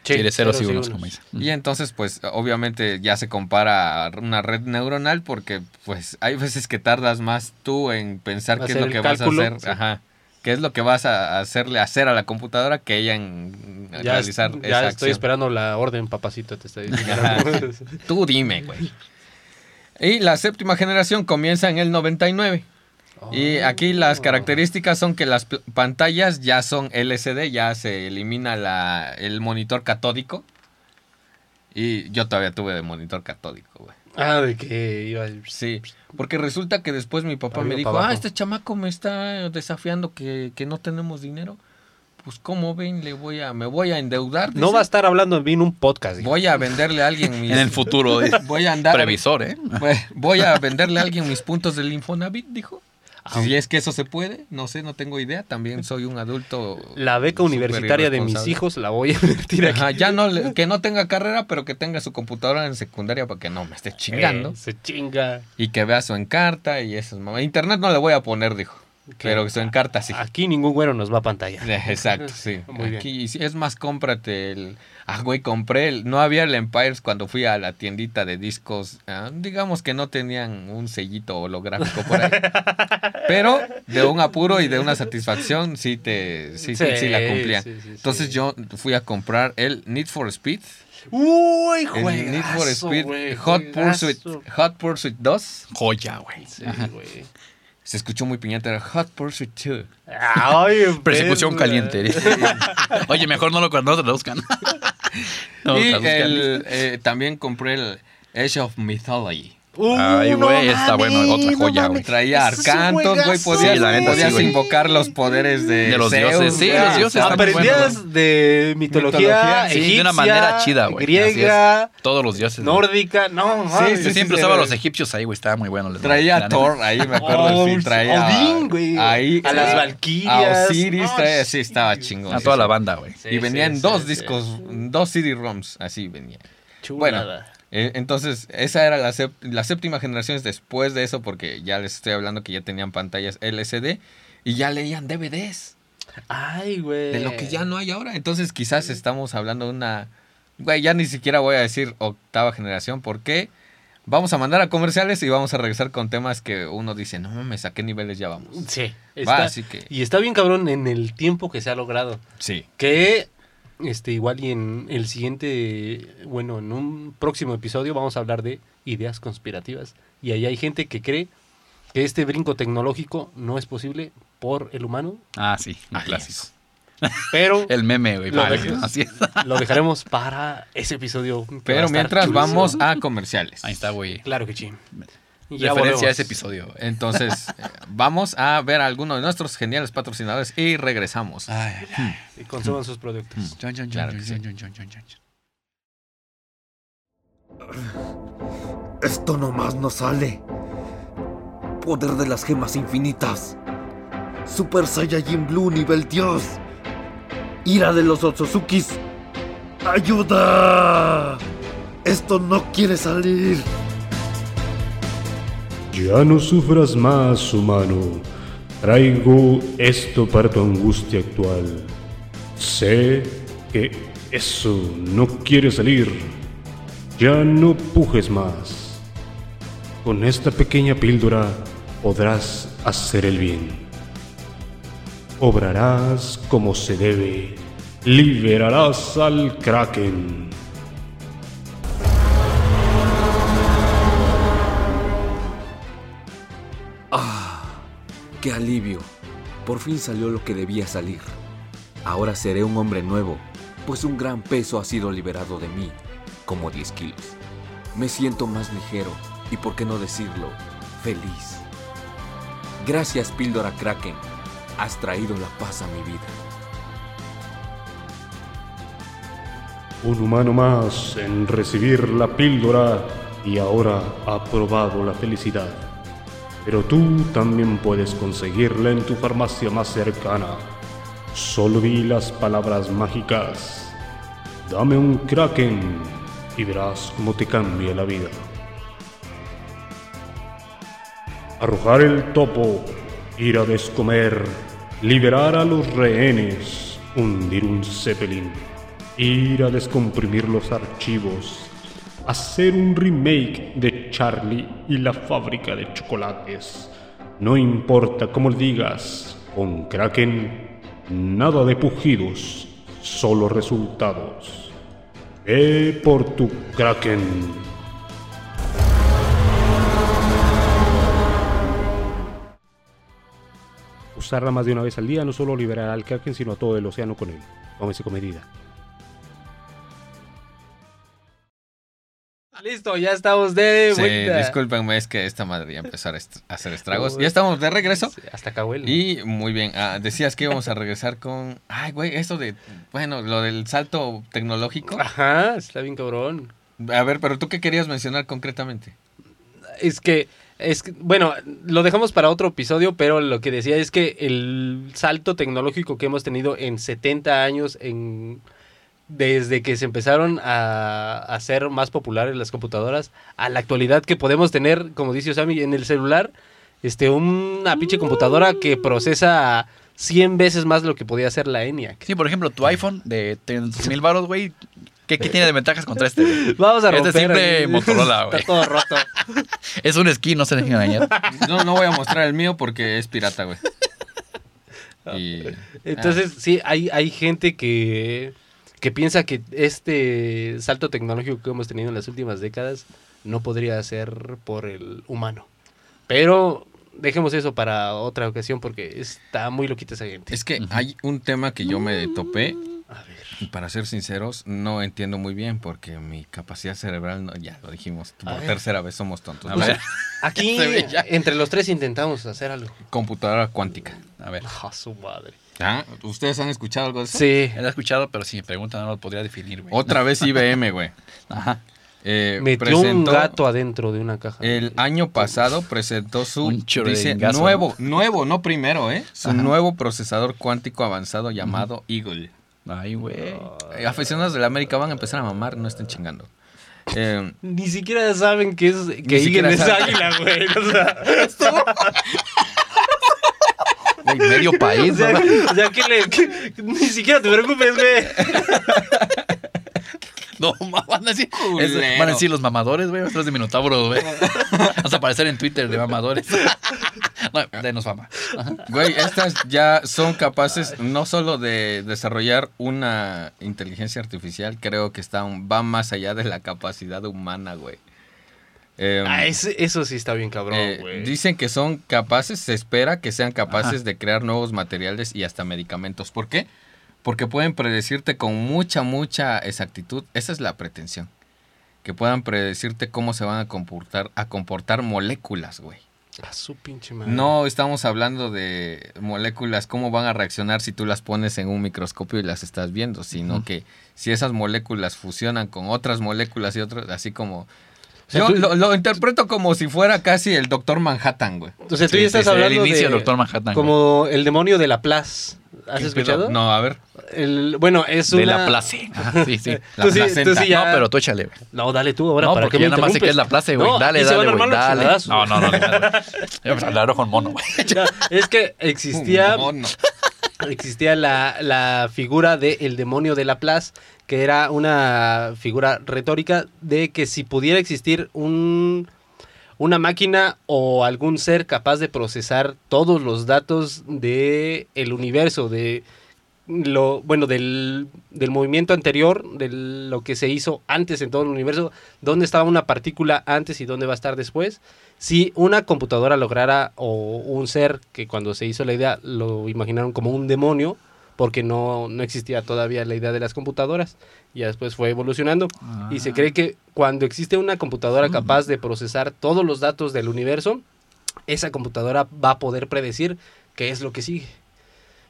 Quiere ceros y unos, como dice. Y entonces, pues, obviamente ya se compara a una red neuronal porque, pues, hay veces que tardas más tú en pensar qué es lo que cálculo, vas a hacer. sí. Ajá. ¿Qué es lo que vas a hacerle hacer a la computadora que ella en Ya, realizar es- esa ya estoy acción? esperando la orden, papacito, te está Ajá. diciendo. *laughs* Tú dime, güey. Y la séptima generación comienza en el 99. Y aquí las Oh. características son que las pantallas ya son LCD, ya se elimina la, el monitor catódico. Y yo todavía tuve de monitor catódico, güey. Ah, de que iba. Sí, porque resulta que después mi papá me dijo, ah, este chamaco me está desafiando que, que no tenemos dinero. Pues como ven, le voy a, me voy a endeudar. No va a estar hablando bien un podcast. hijo. Voy a venderle a alguien mis... En el futuro, *laughs* eh, Voy a andar... previsor, ¿eh? *laughs* Voy a venderle a alguien mis puntos del Infonavit, dijo. Si es que eso se puede, no sé, no tengo idea. También soy un adulto. La beca universitaria de mis hijos la voy a invertir aquí. Ajá, ya no, que no tenga carrera, pero que tenga su computadora en secundaria para que no me esté chingando. Eh, se chinga. Y que vea su encarta y esas mamás. Internet no le voy a poner, dijo. Pero su encarta sí. Aquí ningún güero nos va a pantalla. *laughs* Exacto, sí. *laughs* Muy. Aquí, es más, cómprate el. Ah, güey, compré el. No había el Empires cuando fui a la tiendita de discos. ah, digamos que no tenían un sellito holográfico por ahí. *laughs* Pero de un apuro y de una satisfacción, sí, te, sí, sí, sí la cumplían. sí, Entonces yo fui a comprar el Need for Speed. Uy, El juegazo, Need for Speed güey, Hot. Pursuit, Hot Pursuit 2. Joya, güey. Sí, güey. Se escuchó muy piñata, era Hot Pursuit 2. Ay, *laughs* Persecución caliente. *laughs* Oye, mejor no lo, no lo traduzcan. *laughs* No y el, eh, también compré el Age of Mythology. Uh, Ay, güey, está mames, bueno, otra no joya, güey. Traía es un arcantos, güey. Podías, Sí, la neta, podías sí, invocar los poderes de, De los Zeus, dioses, sí, los dioses Aprendías de mitología, Mitología, Sí, de una manera chida, güey. Griega. Todos los dioses. nórdica. No, mames. Yo sí, siempre sí, usaba los egipcios ahí, güey. Estaba muy bueno. les- Traía a. Thor, ahí me acuerdo. Oh, sí, traía Odín, güey. Ahí, A las Valquirias. A Osiris, traía, sí. estaba chingón. A toda la banda, güey. Y venían dos discos, dos CD-ROMs, así venía. Chulada. Bueno, entonces, esa era la, sép- la séptima generación después de eso, porque ya les estoy hablando que ya tenían pantallas LCD y ya leían DVDs, Ay, güey. de lo que ya no hay ahora. Entonces, quizás estamos hablando de una. Güey, ya ni siquiera voy a decir octava generación, porque vamos a mandar a comerciales y vamos a regresar con temas que uno dice, no mames, ¿a qué niveles ya vamos? Sí. Va, está- así que. Y está bien cabrón en el tiempo que se ha logrado. Sí. Que este igual y en el siguiente, bueno, en un próximo episodio vamos a hablar de ideas conspirativas. Y ahí hay gente que cree que este brinco tecnológico no es posible por el humano, Ah, sí. Un clásico. pero *laughs* El meme, güey. Lo *laughs* lo dejaremos para ese episodio. Pero mientras chulísimo. vamos a comerciales. Ahí está, güey. Claro que sí. Y ya Referencia a ese episodio. Entonces, *laughs* eh, vamos a ver a alguno de nuestros geniales patrocinadores y regresamos. Ay, ay, ay. Y consuman sus productos. Claro chon, chon, chon. Esto nomás no sale. Poder de las gemas infinitas. Super Saiyajin Blue nivel Dios. Ira de los Otsuzukis. ¡Ayuda! Esto no quiere salir. Ya no sufras más, humano. Traigo esto para tu angustia actual. Sé que eso no quiere salir. Ya no pujes más. Con esta pequeña píldora podrás hacer el bien. Obrarás como se debe. Liberarás al Kraken. ¡Qué alivio! Por fin salió lo que debía salir. Ahora seré un hombre nuevo, pues un gran peso ha sido liberado de mí, como 10 kilos. Me siento más ligero y, por qué no decirlo, feliz. Gracias, píldora Kraken. Has traído la paz a mi vida. Un humano más en recibir la píldora y ahora ha probado la felicidad. Pero tú también puedes conseguirla en tu farmacia más cercana. Solo di las palabras mágicas. Dame un kraken y verás cómo te cambia la vida. Arrojar el topo, ir a descomer, liberar a los rehenes, hundir un zeppelin, ir a descomprimir los archivos, hacer un remake de Charlie y la fábrica de chocolates. No importa cómo lo digas, con Kraken, nada de pujidos, solo resultados. Ve por tu Kraken. Usarla más de una vez al día no solo liberará al Kraken, sino a todo el océano con él. Tómese con Listo, ya estamos de Sí, vuelta. discúlpenme, es que esta madre ya empezó a est- hacer estragos. Uy. Ya estamos de regreso. Sí, Hasta acá huele. Y muy bien, ah, decías que íbamos a regresar con... Ay, güey, eso de... Bueno, lo del salto tecnológico. Ajá, está bien cabrón. A ver, pero tú qué querías mencionar concretamente. Es que, es que- bueno, lo dejamos para otro episodio, pero lo que decía es que el salto tecnológico que hemos tenido en 70 años, en, desde que se empezaron a, ser más populares las computadoras, a la actualidad que podemos tener, como dice Osami, en el celular, este, una pinche computadora que procesa 100 veces más lo que podía hacer la ENIAC. Sí, por ejemplo, tu iPhone de 300 mil baros, güey. ¿Qué, qué tiene de ventajas contra este? güey? *laughs* Vamos a Este romper. simple ahí. Motorola, güey. Está todo roto. *laughs* Es un skin, no se dejen engañar. No, no voy a mostrar el mío porque es pirata, güey. *laughs* Y... Entonces, sí, hay, hay gente que, que piensa que este salto tecnológico que hemos tenido en las últimas décadas no podría ser por el humano. Pero dejemos eso para otra ocasión porque está muy loquita esa gente. Es que hay un tema que yo me topé A ver. y para ser sinceros no entiendo muy bien porque mi capacidad cerebral, no- ya lo dijimos, A por ver. tercera vez somos tontos. A ver, *laughs* Aquí, entre los tres intentamos hacer algo. Computadora cuántica. a ver. A su madre. Ah, ¿Ustedes han escuchado algo de eso? Sí. Lo he escuchado, pero si me preguntan no lo podría definir, güey. Otra vez IBM, güey. *laughs* Ajá. Eh, Metió un gato adentro de una caja. El año pasado presentó su Un dice, nuevo, nuevo, no primero, ¿eh? Su Ajá. nuevo procesador cuántico avanzado llamado Eagle. Ay, güey. Eh, aficionados de la América van a empezar a mamar, no estén chingando. Eh, Ni siquiera saben que es que Eagle es águila, güey. O sea, *laughs* *laughs* Güey, medio país, *laughs* O sea, ¿no? *laughs* o sea, que le- que- ni siquiera te preocupes, güey. No, *laughs* van a decir, es- Culero. van a decir los mamadores, güey, otros de Minotauros, güey. Vas a aparecer en Twitter de mamadores. No, denos fama. Güey, estas ya son capaces no solo de desarrollar una inteligencia artificial, creo que están, va más allá de la capacidad humana, güey. Eh, Ah, ese- eso sí está bien cabrón, Eh, dicen que son capaces, se espera que sean capaces de crear nuevos materiales y hasta medicamentos. ¿Por qué? Porque pueden predecirte con mucha, mucha exactitud. Esa es la pretensión. Que puedan predecirte cómo se van a comportar, a comportar moléculas, güey. A su pinche madre. No estamos hablando de moléculas, cómo van a reaccionar si tú las pones en un microscopio y las estás viendo, sino que si esas moléculas fusionan con otras moléculas y otras, así como... Yo lo, lo interpreto como si fuera casi el Doctor Manhattan, güey. O sea, tú Sí, ya estás sí, sí, hablando el inicio de... del Doctor Manhattan. Como el demonio de Laplace. ¿Has ¿Qué escuchado? pedo? No, a ver. El, bueno, es de la place. *laughs* Ajá, sí, sí. La Tú sí, placenta. tú sí ya... No, pero tú échale, güey. No, dale tú ahora. No, ¿para porque ya nada más sé que es la place, güey. No, dale, dale, güey. Dale. No, no, no. no. *laughs* Yo, pues, hablar con mono, güey. *laughs* Es que existía... Un mono. existía la, la figura del el demonio de Laplace, que era una figura retórica de que si pudiera existir un, una máquina o algún ser capaz de procesar todos los datos del el universo, de lo bueno del, del movimiento anterior, de lo que se hizo antes en todo el universo, dónde estaba una partícula antes y dónde va a estar después. Si una computadora lograra, o un ser que cuando se hizo la idea lo imaginaron como un demonio, porque no, no existía todavía la idea de las computadoras, ya después fue evolucionando, y se cree que cuando existe una computadora capaz de procesar todos los datos del universo, esa computadora va a poder predecir qué es lo que sigue.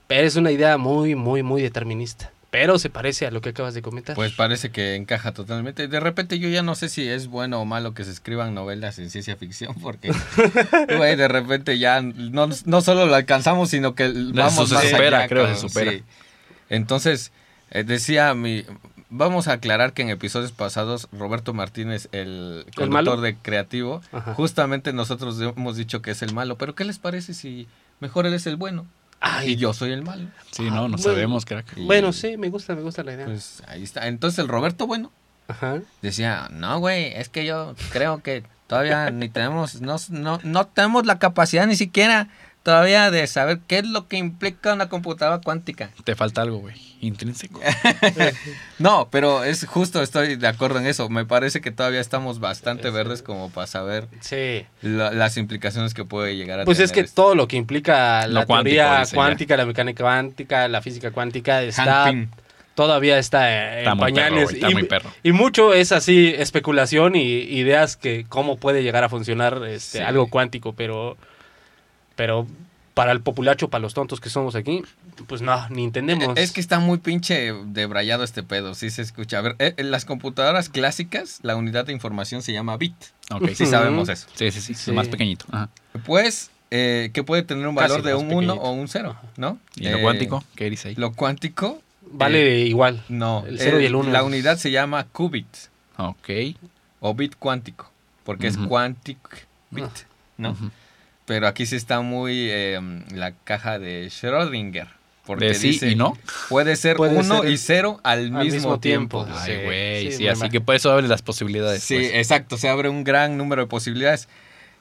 Pero es una idea muy, muy, muy determinista. Pero se parece a lo que acabas de comentar. Pues parece que encaja totalmente. De repente yo ya no sé si es bueno o malo que se escriban novelas en ciencia ficción, porque, *laughs* de repente ya no, no solo lo alcanzamos, sino que vamos se más supera, allá, creo, se cabrón, supera. sí. Entonces, eh, decía mi... Vamos a aclarar que en episodios pasados Roberto Martínez, el conductor de Creativo, Ajá. justamente nosotros hemos dicho que es el malo, pero ¿qué les parece si mejor él es el bueno Ay, y yo soy el malo? Sí, no, no Bueno. sabemos, crack. Y, Bueno, sí, me gusta, me gusta la idea. Pues ahí está. Entonces el Roberto bueno Ajá. decía, no, güey, es que yo creo que todavía ni tenemos, no, no, no tenemos la capacidad ni siquiera todavía de saber qué es lo que implica una computadora cuántica. Te falta algo, güey. Intrínseco. *laughs* No, pero es justo, estoy de acuerdo en eso. Me parece que todavía estamos bastante verdes como para saber Sí. la- las implicaciones que puede llegar a Pues tener. es que esto. todo lo que implica la cuántico, teoría cuántica, la mecánica cuántica, la física cuántica, está, todavía está Está en muy perro, pañales. güey, está y, muy perro. y mucho es así especulación y ideas que cómo puede llegar a funcionar este, Sí. algo cuántico, pero, pero para el populacho, para los tontos que somos aquí, pues no, ni entendemos. Es que está muy pinche debrayado este pedo, sí se escucha. A ver, eh, en las computadoras clásicas, la unidad de información se llama bit. Ok. Sí sabemos eso. Sí, sí, sí. Sí. Lo más pequeñito. Ajá. Pues, eh, que puede tener un Casi valor de un 1 pequeñito. o un 0, ¿no? ¿Y lo Eh, cuántico? ¿Qué dice ahí? Lo cuántico, Vale igual. no. El cero y el uno. La unidad se llama qubit Ok. o bit cuántico, porque es quantic bit. ¿no? Ujú. Pero aquí sí está muy eh, la caja de Schrödinger. Porque De sí dice, y no. Puede ser Puede 1 ser y 0 al, mismo, mismo tiempo. tiempo. Ay, Sí, güey. sí, así que por eso abre las posibilidades. Sí, pues. exacto, se abre un gran número de posibilidades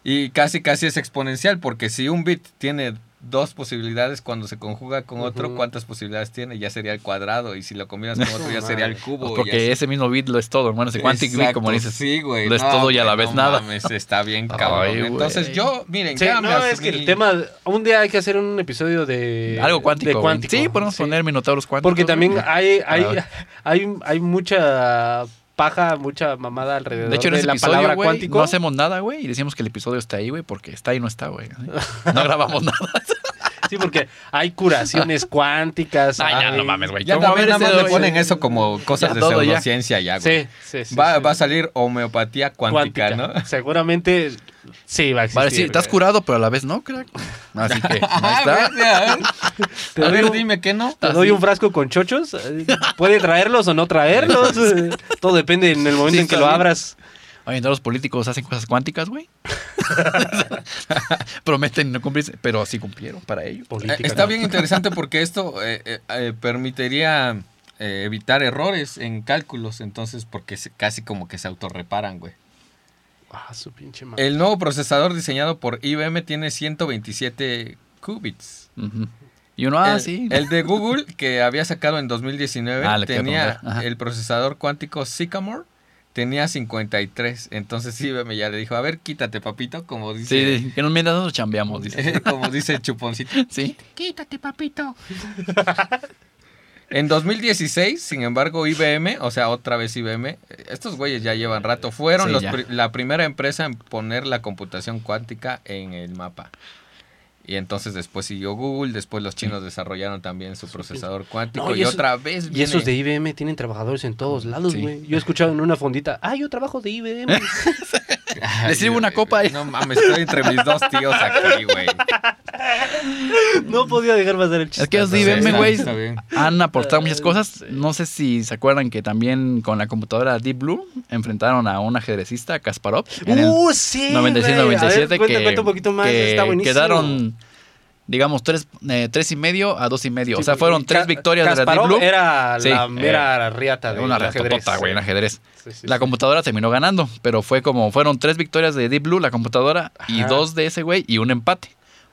y casi casi es exponencial porque si un bit tiene dos posibilidades cuando se conjuga con otro. ¿cuántas posibilidades tiene? Ya sería el cuadrado y si lo combinas con otro ya sería el cubo. Pues porque ese mismo bit lo es todo, hermano. Ese quantic bit, como dices. Sí, güey. lo es todo y a la vez no nada. mames, está bien cabrón. Entonces yo, miren, Sí, ya me no, es que el tema, un día hay que hacer un episodio de Algo cuántico. de cuántico. Sí, podemos sí. poner minotauros cuánticos. Porque también hay, hay, hay, hay mucha paja, mucha mamada alrededor De hecho, en ese la episodio, palabra cuántico. no hacemos nada, güey, y decimos que el episodio está ahí, güey, porque está y no está, güey. No grabamos nada. *laughs* Sí, porque hay curaciones cuánticas. Ay, ya, no mames, güey. Ya ¿Cómo también ver nada más le ponen eso como cosas Ya de pseudociencia ya, güey. Sí, sí, sí. va, sí. va a salir homeopatía cuántica, Cuántica. ¿no? Seguramente sí va a existir. Vale, sí, estás curado, pero a la vez no, crack. Así que, *laughs* ahí está. vete, a ver, Te A doy ver, un- dime que no. Te doy un frasco con chochos. eh, Puede traerlos o no traerlos. *laughs* Todo depende en el momento Sí, en que lo abras. Oye, ¿no los políticos hacen cosas cuánticas, güey? *laughs* Prometen no cumplirse, pero sí cumplieron para ello. Eh, Está ¿no? bien interesante porque esto eh, permitiría eh, evitar errores en cálculos, entonces porque casi como que se autorreparan, güey. Ah, su pinche madre. El nuevo procesador diseñado por IBM tiene 127 qubits. Y uno, ah, el, sí. el de Google, que había sacado en 2019, *laughs* Ah, tenía el procesador cuántico Sycamore, tenía 53. Entonces IBM ya le dijo, a ver, quítate, papito, como dice, Sí, que nos mientras nosotros chambeamos, dice. *laughs* como dice Chuponcito. *laughs* Sí. Quítate, papito. En 2016, sin embargo, IBM, o sea, otra vez IBM, estos güeyes ya llevan rato, fueron Sí, los ya. pri- la primera empresa en poner la computación cuántica en el mapa. Y entonces después siguió Google, después los chinos desarrollaron también su procesador cuántico No, y otra vez Y esos de IBM tienen trabajadores en todos lados, Sí. güey. Yo he escuchado en una fondita, ah, yo trabajo de IBM. *laughs* *laughs* Ay, ¿Le sirve una copa ahí? No mames, estoy entre mis dos tíos aquí, güey. no podía dejar pasar el chiste. Es que los de Está IBM, bien, güey, han aportado muchas cosas. Sí. No sé si se acuerdan que también con la computadora Deep Blue enfrentaron a un ajedrecista, Kasparov. Uh, sí. 96, güey. A ver, 97 cuenta, un poquito más. que Está buenísimo. quedaron, digamos, tres, eh, tres y medio a dos y medio. o sea, fueron tres victorias de la Deep Blue. era Sí, la mera eh, riata de una ajedrez. retotota, güey, en ajedrez. Sí, La computadora terminó ganando, pero fue como, fueron tres victorias de Deep Blue, la computadora, y dos de ese güey, y un empate.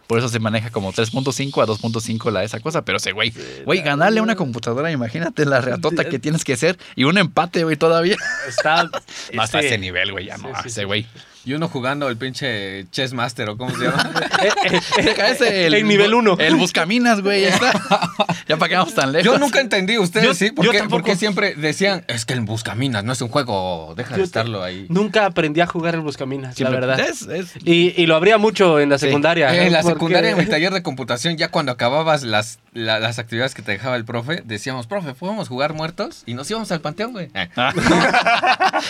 Por eso se maneja como 3.5 a 2.5 la esa cosa, pero ese güey, güey, ganarle a una computadora, imagínate la reatota que tienes que ser, y un empate, güey, todavía. Está. No está a este, ese nivel, güey, ya no, ese güey. Y uno jugando el pinche Chess Master o cómo se llama. *laughs* Deja ese, el, En nivel uno. El buscaminas, güey. ya está. *laughs* ya para que vamos tan lejos. Yo nunca entendí, ustedes Yo- sí, ¿por yo qué, tampoco. por qué siempre decían, es que el Buscaminas no es un juego, deja de estarlo ahí? Nunca aprendí a jugar el Buscaminas, la Siempre- verdad. Es, es- Y, y lo habría mucho en la Sí. secundaria. En la porque- secundaria, en mi *laughs* taller de computación, ya cuando acababas las, la- las actividades que te dejaba el profe, decíamos, profe, ¿podemos jugar muertos? Y nos íbamos al panteón, güey. Eh. Ah.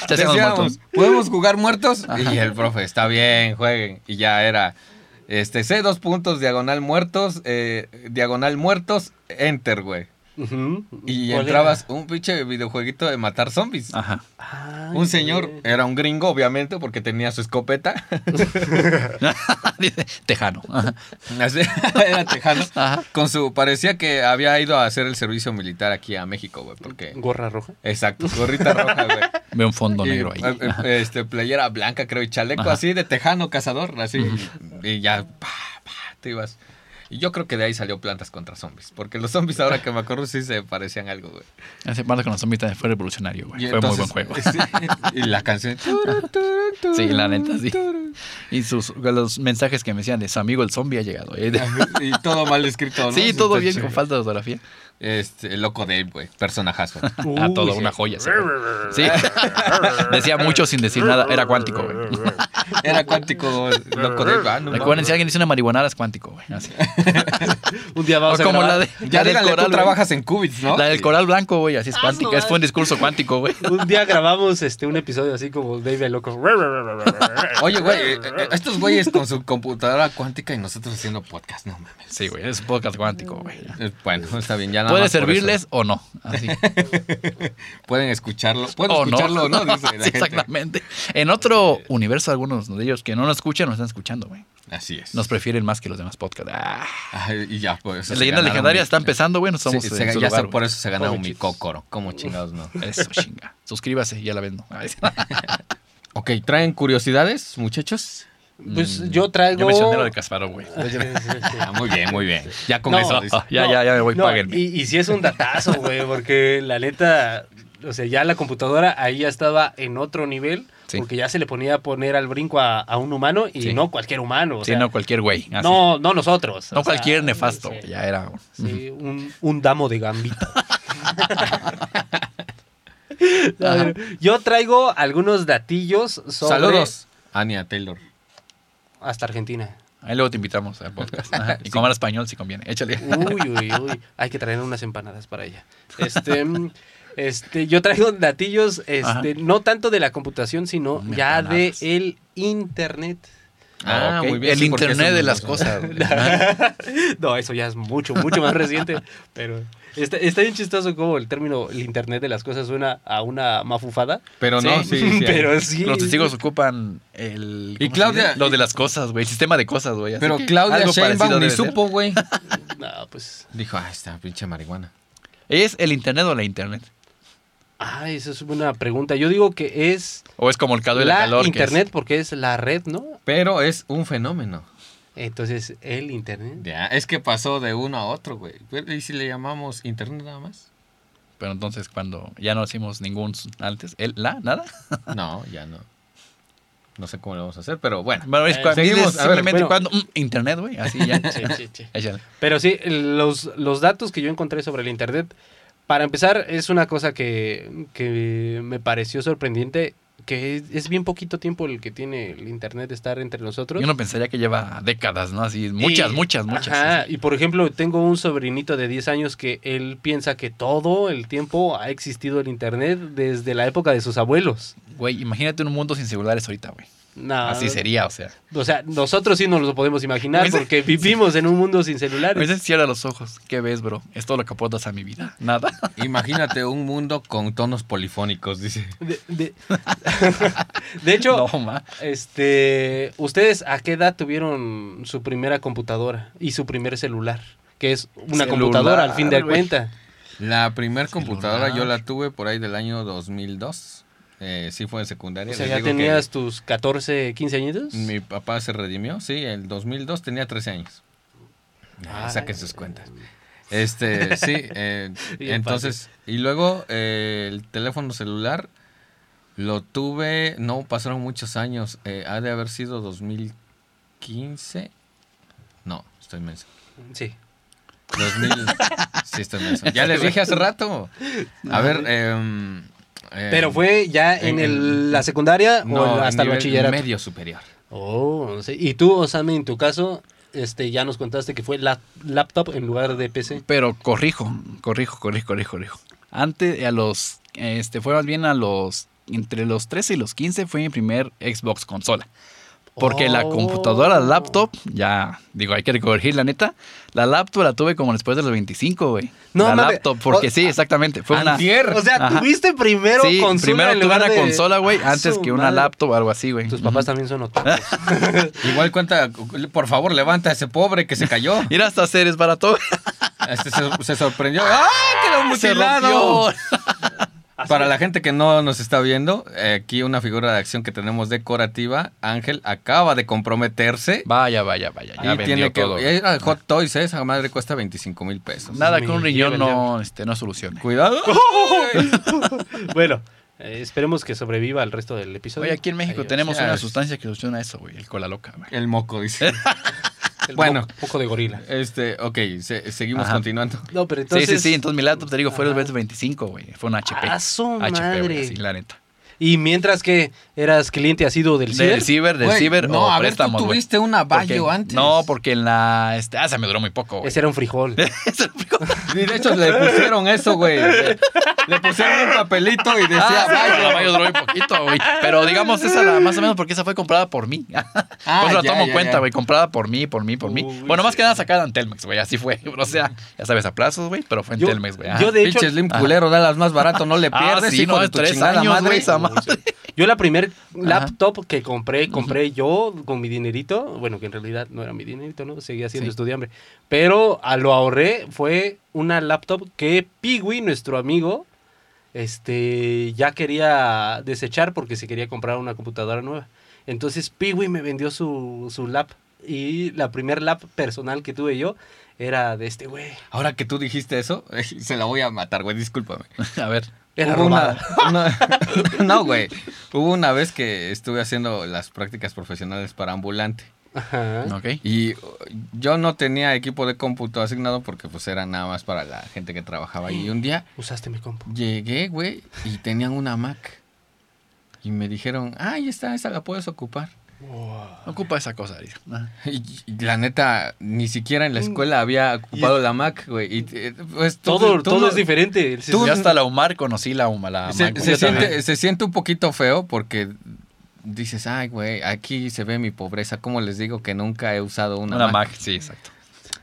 Decíamos. ¿podemos jugar muertos? Ajá. Y el profe, está bien, jueguen. Y ya era, este, C, dos puntos, diagonal muertos, eh, diagonal muertos, enter, güey. Y ¿Cuál entrabas un pinche videojueguito de matar zombies. Ajá. Ay, Un señor, era un gringo, obviamente, porque tenía su escopeta. *laughs* *laughs* Tejano. Ajá. Era tejano. Ajá. Con su, parecía que había ido a hacer el servicio militar aquí a México, güey, porque... Gorra roja. Exacto, gorrita roja, güey. *laughs* Ve un fondo Y, negro ahí. eh, Este, playera blanca, creo, y chaleco Ajá. así de tejano cazador, así. Y ya, pa, pa, te ibas. Y yo creo que de ahí salió Plantas contra Zombies. Porque los zombies, ahora que me acuerdo, sí se parecían algo, güey. Ese parte con los zombies fue revolucionario, güey. Fue muy buen juego. sí, y la canción. *laughs* Sí, la neta, sí. Y sus, los mensajes que me decían de su amigo el zombie ha llegado. eh. Y todo mal escrito, ¿no? *laughs* Sí, todo bien, con falta de ortografía. Este, el loco Dave, güey. Personajazo. *laughs* A Uy, todo, sí. una joya. ese. Sí. *laughs* Decía mucho sin decir nada. Era cuántico, güey. *laughs* Era cuántico, loco Dave. Ah, no Recuerden, si alguien dice una marihuana, es cuántico, güey. Así. Un día vamos O a como grabar- la de, Ya la del coral. tú trabajas en Qubits, ¿no? La del coral blanco, güey. Así es Ah, cuántica. no, Es fue un discurso cuántico, güey. Un día grabamos este un episodio así como Dave el loco. Oye, güey, eh, eh, estos güeyes con su computadora cuántica y nosotros haciendo podcast, no mames. Sí, güey. Es un podcast cuántico, güey. Eh, Bueno, está bien, ya nada Puede servirles o no. Así. *laughs* Pueden escucharlo. Pueden O escucharlo o no, dice *laughs* la Sí, gente. exactamente. En otro universo, algunos de ellos que no nos escuchan, nos están escuchando, güey. Así es. Nos prefieren más que los demás podcasts. Ah. Y ya, por eso. se Leyendas legendarias mi- está empezando, güey. Nos Sí, somos se- en su ya lugar, sé, por eso se ganaron mi Pobrecitos. cócoro. ¿Cómo chingados no? Eso, chinga. Suscríbase, ya la vendo. Sí. *laughs* Ok, ¿traen curiosidades, muchachos? Pues yo traigo. Yo mencioné lo de Kasparov, güey. *laughs* Ah, muy bien, muy bien. Ya con No. eso. *laughs* Ya, ya, ya me voy, No, páguenme. Y, y sí es un datazo, güey, *laughs* porque la neta, o sea, ya la computadora ahí ya estaba en otro nivel, Sí. porque ya se le ponía a poner al brinco a, a un humano y Sí. no cualquier humano. O Sí, sea, no cualquier güey. así. no, no nosotros. No sea, cualquier nefasto. sí. Ya era. Sí, un, un damo de gambito. Ver, yo traigo algunos datillos sobre Saludos, Ania Taylor. Hasta Argentina. Ahí luego te invitamos al podcast. *laughs* Ajá. Y como habla español, si conviene. Échale. Uy, uy, uy. Hay que traer unas empanadas para ella. Este, este, yo traigo datillos, Ajá. este, no tanto de la computación, sino ya de empanadas. el internet. Ah, Ok. muy bien, El sí, internet de las cosas. *laughs* No, eso ya es mucho, mucho más reciente. Pero está, está bien chistoso como el término el internet de las cosas suena a una mafufada. Pero no, Sí. sí, sí. *laughs* pero sí. Los testigos ocupan el. Y ¿cómo se Claudia-? Lo de las cosas, güey. El sistema de cosas, güey. Pero que Claudia algo Sheinbaum parecido ni supo, güey. *laughs* No, pues. Dijo, ah, esta pinche marihuana. ¿Es el internet o la internet? Ay, esa es una pregunta. Yo digo que es ¿O es como el calor y la la calor? que es- internet porque es la red, ¿no? Pero es un fenómeno. Entonces, el internet. Ya, es que pasó de uno a otro, güey. Pero, ¿Y si le llamamos internet nada más? Pero entonces, cuando ya no hicimos ningún antes, ¿el, la, nada? *laughs* No, ya no. No sé cómo lo vamos a hacer, pero bueno. Bueno, es Eh, cuando seguimos, dices a ver, bueno. cuando mm, internet, güey, así ya. *laughs* Sí, sí, sí. Échale. Pero sí, los, los datos que yo encontré sobre el Internet, para empezar, es una cosa que, que me pareció sorprendente, que es, es bien poquito tiempo el que tiene el Internet de estar entre nosotros. Yo no pensaría que lleva décadas, ¿no? Así, muchas, Y- muchas, muchas. Ajá, sí. y por ejemplo, tengo un sobrinito de 10 años que él piensa que todo el tiempo ha existido el Internet desde la época de sus abuelos. Güey, imagínate un mundo sin celulares ahorita, güey. No, Así sería, o sea. O sea, nosotros sí nos lo podemos imaginar Pues- porque vivimos en un mundo sin A celulares. veces cierra los ojos. ¿Qué ves, bro? Es todo lo que aportas a mi vida. Nada. *laughs* Imagínate un mundo con tonos polifónicos, dice. De, de- *laughs* de hecho, No, este, ¿ustedes a qué edad tuvieron su primera computadora y su primer celular? Que es una Celular, computadora al fin de güey. cuenta. La primer computadora yo la tuve por ahí del año 2002. Eh, sí fue en secundaria. O sea, Les ya tenías tus 14, 15 añitos. Mi papá se redimió, sí, el 2002 tenía 13 años. Ah, saquen sus cuentas. Este, sí, eh, *laughs* entonces, y luego eh, el teléfono celular Lo tuve, no, pasaron muchos años. eh, ha de haber sido 2015. No, estoy menso. Sí. 2000. *laughs* sí, estoy menso. Ya les dije hace rato. A ver, em, em, Pero fue ya en, en- el- la secundaria no, o hasta el bachillerato. medio superior. Oh, sí. Y tú, Osami, en tu caso, este, ya nos contaste que fue la laptop en lugar de PC. Pero corrijo, corrijo, corrijo, corrijo, corrijo. Antes, a los, este, fue más bien a los, entre los 13 y los 15 fue mi primer Xbox consola. Porque la computadora, la laptop, ya, digo, hay que corregir la neta. La laptop la tuve como después de los 25, güey. No la laptop, porque O- sí, exactamente. Fue una... Antier. O sea, Ajá. tuviste primero Sí, consola primero en tuve lugar una de- consola, güey, Ah, antes que una madre. laptop o algo así, güey. Tus papás también son otakus. *laughs* Igual cuenta, por favor, levanta a ese pobre que se cayó. *laughs* Mira, hasta hacer es barato. Este se, se sorprendió. ¡Ah, quedó Se *laughs* Para la gente que no nos está viendo, eh, aquí una figura de acción que tenemos decorativa. Ángel acaba de comprometerse. Vaya, vaya, vaya. Ya y vendió tiene que. todo. Era de Hot Toys, ¿eh? esa madre cuesta 25 mil pesos. Nada que un riñón no, este, no solucione. Cuidado. *laughs* bueno, eh, esperemos que sobreviva el resto del episodio. Oye, aquí en México Adiós. tenemos una sustancia que soluciona eso, güey. El cola loca, güey. El moco, dice. *laughs* El bueno. mo- poco de gorila. Este, ok, se- seguimos Ajá. continuando. No, pero entonces. sí, sí, sí. Entonces mi laptop, te digo, fue el Ajá. BS 25, güey. Fue un HP. ¡A su HP, madre! güey, así, la neta. Y mientras que eras cliente asiduo del ciber. Del ciber, del Güey, ciber no, o a ver, tú tuviste una Porque- Bayo antes. No, porque en la... Este, ah, se me duró muy poco, güey. Ese era un frijol. *laughs* Ese era muy- Y de hecho le pusieron eso, güey. Le, pusieron un papelito y decía Ah, Bayo. la Bayo duró muy poquito, güey. Pero digamos, esa la, más o menos porque esa fue comprada por mí. *laughs* Ah, pues la ya, tomo en ya, cuenta, güey. Comprada por mí, por mí, por mí. Uy, bueno, más sí. que nada sacada en Telmex, güey. Así fue. *laughs* O sea, ya sabes, a plazos, güey. Pero fue en Yo- Telmex, güey. yo de hecho- Pinche Slim culero, dalas más barato, no le Ah, pierdes, sí, hijo no, de tu tres chingada años, madre. *laughs* Yo la primer laptop que compré, compré yo con mi dinerito, bueno, que en realidad no era mi dinerito, ¿no? Seguía siendo Sí. estudiante. Pero a lo ahorré fue una laptop que Piwi, nuestro amigo, este, ya quería desechar porque se quería comprar una computadora nueva. Entonces Piwi me vendió su, su lap y la primer lap personal que tuve yo era de este güey. Ahora que tú dijiste eso, *laughs* se la voy a matar, güey, discúlpame. *laughs* A ver. Era Hubo una, *laughs* no, *laughs* güey. Hubo una vez que estuve haciendo las prácticas profesionales para ambulante. Ajá. Ok. Y uh, yo no tenía equipo de cómputo asignado porque pues era nada más para la gente que trabajaba ahí. Y un día Usaste mi compu. llegué, güey, y tenían una Mac. Y me dijeron, ah, ahí está, esa la puedes ocupar. Ocupa esa cosa. Y, y la neta, ni siquiera en la escuela había ocupado la Mac, güey. Y eh, pues tú- Todo, tú todo es diferente. Tú- Yo hasta la UMAR conocí la UMAR. La se, Mac, se güey. siente, se siente un poquito feo porque dices, ay, güey, aquí se ve mi pobreza. ¿Cómo les digo que nunca he usado una, Una Mac? Mac, sí, exacto.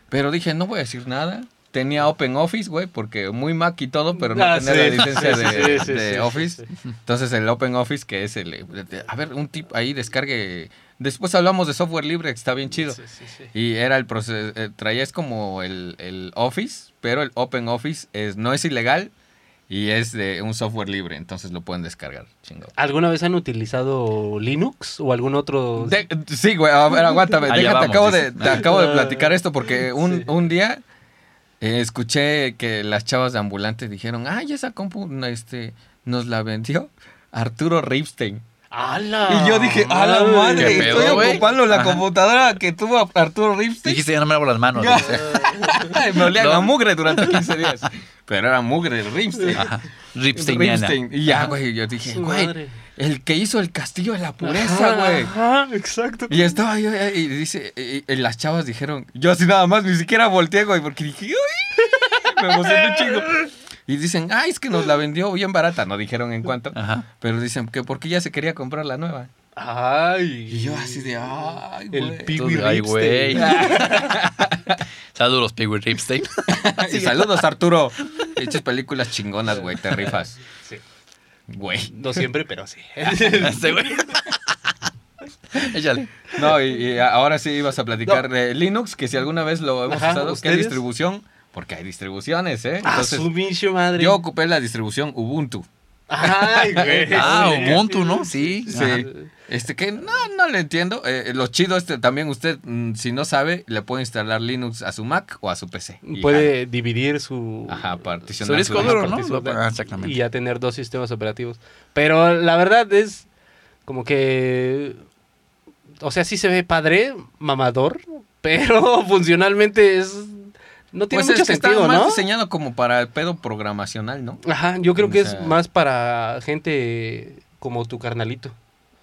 Pero dije, no voy a decir nada. Tenía Open Office, güey, porque muy Mac y todo, pero no Ah, tenía sí, la licencia de, sí, sí, de sí, Office. sí, sí. Entonces el Open Office, que es el... A ver, un tip ahí, descargue... Después hablamos de software libre, que está bien chido. Sí, sí, sí. Y era el proceso, eh, traías como el, el Office, pero el Open Office es, no es ilegal y es de un software libre, entonces lo pueden descargar, chingado. ¿Alguna vez han utilizado Linux o algún otro? De- sí, güey, a ver, aguántame, déjate, vamos, acabo, de, te acabo de platicar esto porque un, Sí. un día eh, escuché que las chavas de ambulante dijeron, ay, esa compu este, nos la vendió Arturo Ripstein. ¡Hala! y yo dije, a la madre, ¿Qué pedo, estoy ocupando la Ajá. computadora que tuvo Arturo Ripstein. Dijiste, ya no me lavo las manos. *laughs* Me olía No. mugre durante *laughs* 15 días. Pero era mugre, Ripstein. Ajá. Ripsteiniana. Ripstein. Y ya, güey, yo dije, güey. El que hizo el castillo de la pureza, güey. Ajá, exacto. Y estaba yo eh, y dice, y, y las chavas dijeron, yo así nada más, ni siquiera volteé, güey, porque dije, uy, *laughs* me emocioné chingo. Y dicen, ay, es que nos la vendió bien barata, no dijeron en cuánto, Ajá. pero dicen que porque ya se quería comprar la nueva. Ay. Y yo así de, ay, El güey. pi- Entonces, Ay, güey. *laughs* Saludos, Piggy Ripstein. *laughs* Y saludos, Arturo. Hechas películas chingonas, güey, te rifas. Sí. Güey. No siempre, pero sí. *laughs* Este güey. Échale. No, y, y ahora sí ibas a platicar de Linux, que si alguna vez lo hemos Ajá, usado, ¿qué distribución? Porque hay distribuciones, ¿eh? Entonces, madre. yo ocupé la distribución Ubuntu. Ay, güey. Ah. Ubuntu, ¿no? Sí. Sí. Este que no, no le entiendo. Eh, lo chido este también usted, mm, si no sabe, le puede instalar Linux a su Mac o a su PC. Puede dividir su. Ajá, Su particionar disco su- duro, ¿no? Ah, exactamente. y ya tener dos sistemas operativos. Pero la verdad es como que, o sea, sí se ve padre, mamador, *laughs* pero funcionalmente es no tiene Pues mucho es que está sentido, más ¿no? diseñado como para el pedo programacional, ¿no? Ajá, yo creo que O sea- es más para gente como tu carnalito,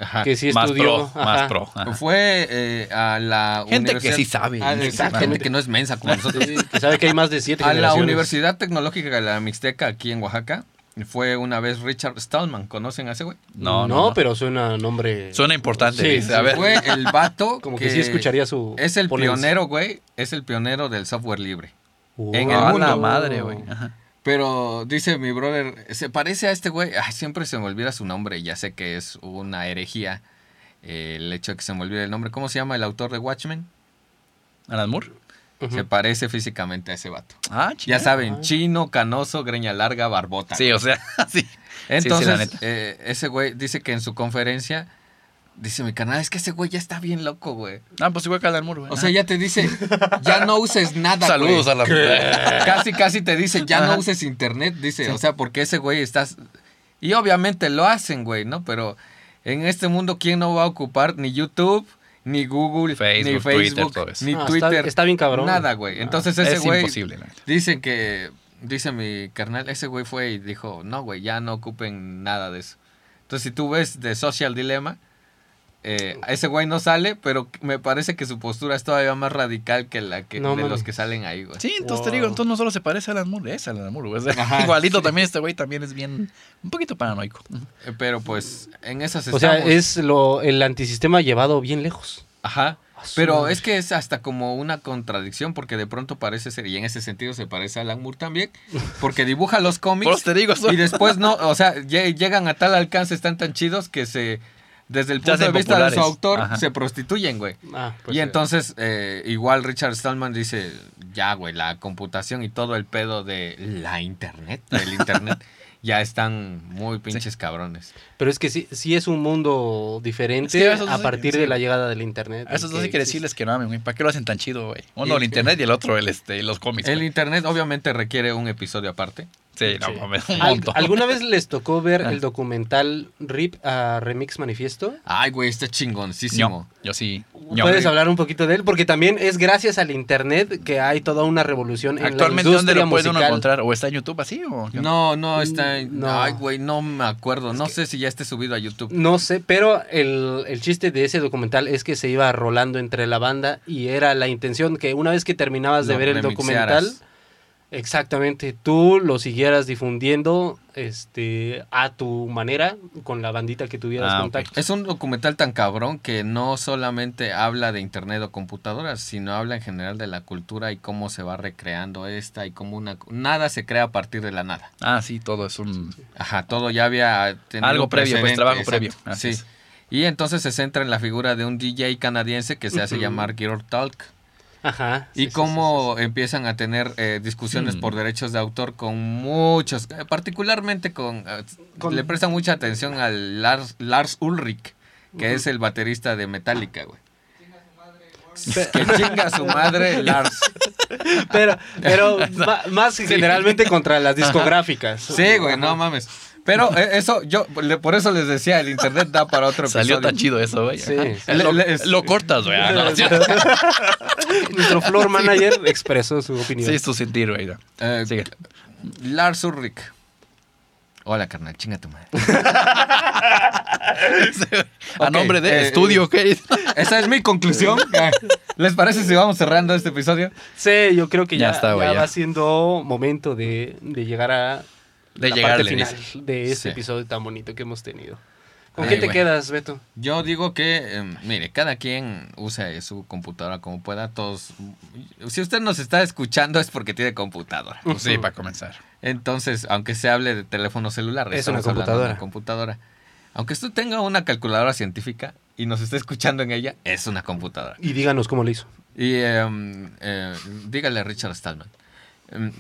Ajá. que sí más estudió, pro, más pro. ajá. Fue eh, a la Gente que sí sabe. Ah, Gente que- no es mensa como nosotros. Sí, que sabe que hay más de siete A la. Universidad Tecnológica de la Mixteca aquí en Oaxaca fue una vez Richard Stallman. ¿Conocen a ese güey? No, No, no, no. pero suena nombre. Suena importante. Sí, a ver. Fue el vato *laughs* como que, sí escucharía su. Es el ponencia. pionero, güey. Es el pionero del software libre. en el mundo. la madre, güey. Ajá. Pero dice mi brother, se parece a este güey. Ay, siempre se me olvida su nombre. Ya sé que es una herejía eh, el hecho de que se me olvide el nombre. ¿Cómo se llama el autor de Watchmen? ¿Alan Moore? Se parece físicamente a ese vato. Ah, Ya chingada. saben, chino, canoso, greña larga, barbota. Sí, o sea, *laughs* sí. Entonces, sí, la neta. eh, ese güey dice que en su conferencia, dice mi canal, es que ese güey ya está bien loco, güey. Ah, pues igual que Alan Moore, güey. O sea, ya te dice, ya no uses nada, Saludos güey. a la Casi, casi te dice, ya no uses internet, dice. O sea, porque ese güey estás... Y obviamente lo hacen, güey, ¿no? Pero en este mundo, ¿quién no va a ocupar ni YouTube, ni Google, Facebook, ni Twitter, Facebook, todo eso. ni Ah, está- Twitter? está bien cabrón. Nada, güey. Entonces Ah, ese es güey... imposible, neta. Dicen que, dice mi carnal, ese güey fue y dijo, no, güey, ya no ocupen nada de eso. Entonces, si tú ves de Social Dilemma, eh, ese güey no sale, pero me parece que su postura es todavía más radical que la que No de los que salen ahí, güey. Sí, entonces te digo, entonces no solo se parece a Alan Moore, es Alan Moore, güey. O sea, Ajá. igualito también este güey también es bien, un poquito paranoico. Eh, Pero pues, en esas O sea, es lo, el antisistema llevado bien lejos. Ajá. Pero es que es hasta como una contradicción, porque de pronto parece ser, y en ese sentido se parece a Alan Moore también, *laughs* porque dibuja los Por cómics te digo, y después no, o sea, lle- llegan a tal alcance, están tan chidos que se, desde el punto de vista de su populares. autor, Ajá. se prostituyen, güey. Ah, pues, y entonces, eh, igual Richard Stallman dice, ya, güey, la computación y todo el pedo de la internet, del internet, *laughs* ya están muy pinches cabrones. Pero es que sí, sí es un mundo diferente Es que eso a sí- partir sí. de la llegada del internet. A esos dos que existe. decirles que no güey. ¿Para qué lo hacen tan chido, güey? Uno Y- el internet y el otro el este, los cómics. El internet obviamente requiere un episodio aparte. Sí, no Sí. mames, un Al- montón. ¿Alguna vez les tocó ver Ah. el documental RIP a Remix Manifiesto? Ay, güey, está chingoncísimo. Yo, yo sí. Yo, ¿Puedes güey. hablar un poquito de él? Porque también es gracias al internet que hay toda una revolución en Actualmente, la ¿dónde lo puede uno encontrar? ¿O está en YouTube así? O? No, no, está en... No. Ay, güey, no me acuerdo. No sé si ya esté subido a YouTube. No sé, pero el, el chiste de ese documental es que se iba rolando entre la banda y era la intención que una vez que terminabas de Lo ver el remixearas. documental, exactamente, tú lo siguieras difundiendo este, a tu manera con la bandita que tuvieras Ah, contacto. Es un documental tan cabrón que no solamente habla de internet o computadoras, sino habla en general de la cultura y cómo se va recreando esta y cómo una... Nada se crea a partir de la nada. Ah, sí, todo es un... Ajá, todo ya había tenido Algo previo, pues, trabajo exacto, previo, así Sí. es. Y entonces se centra en la figura de un DJ canadiense que se hace llamar Gear Talk. Ajá. Y sí, sí, cómo empiezan a tener eh, discusiones Mm. por derechos de autor con muchos, eh, particularmente con, eh, Con- Le prestan mucha atención al Lars, Lars Ulrich, que es el baterista de Metallica, güey. Que chinga su madre *laughs* Lars. Pero, pero *laughs* más generalmente contra las discográficas. Sí, güey, no mames. Pero eh, eso, yo, le- por eso les decía, el internet da para otro Salió episodio. tan chido eso, güey. Sí. Lo, cortas, güey. Ah, no, sí, *laughs* Nuestro floor manager expresó su opinión. sí, es tu sentir, güey. no. Eh, Sigue. Lars Ulrich. Hola, carnal, chinga tu madre. *laughs* A nombre de eh, estudio, ¿qué? Esa es mi conclusión. Ah, ¿Les parece si vamos cerrando este episodio? Sí, yo creo que ya, Ya está, güey, ya ya. va siendo momento de, de llegar a De la llegarle, parte final dice. de este Sí. episodio tan bonito que hemos tenido. ¿Con Ay, qué te quedas, Beto? Yo digo que, eh, mire, cada quien usa su computadora como pueda. Todos, si usted nos está escuchando es porque tiene computadora. Pues sí, para comenzar. Entonces, aunque se hable de teléfono celular, Es estamos una hablando de una computadora. computadora. Aunque usted tenga una calculadora científica y nos esté escuchando en ella, es una computadora. Y díganos cómo lo hizo. Y em, eh, dígale a Richard Stallman. Em,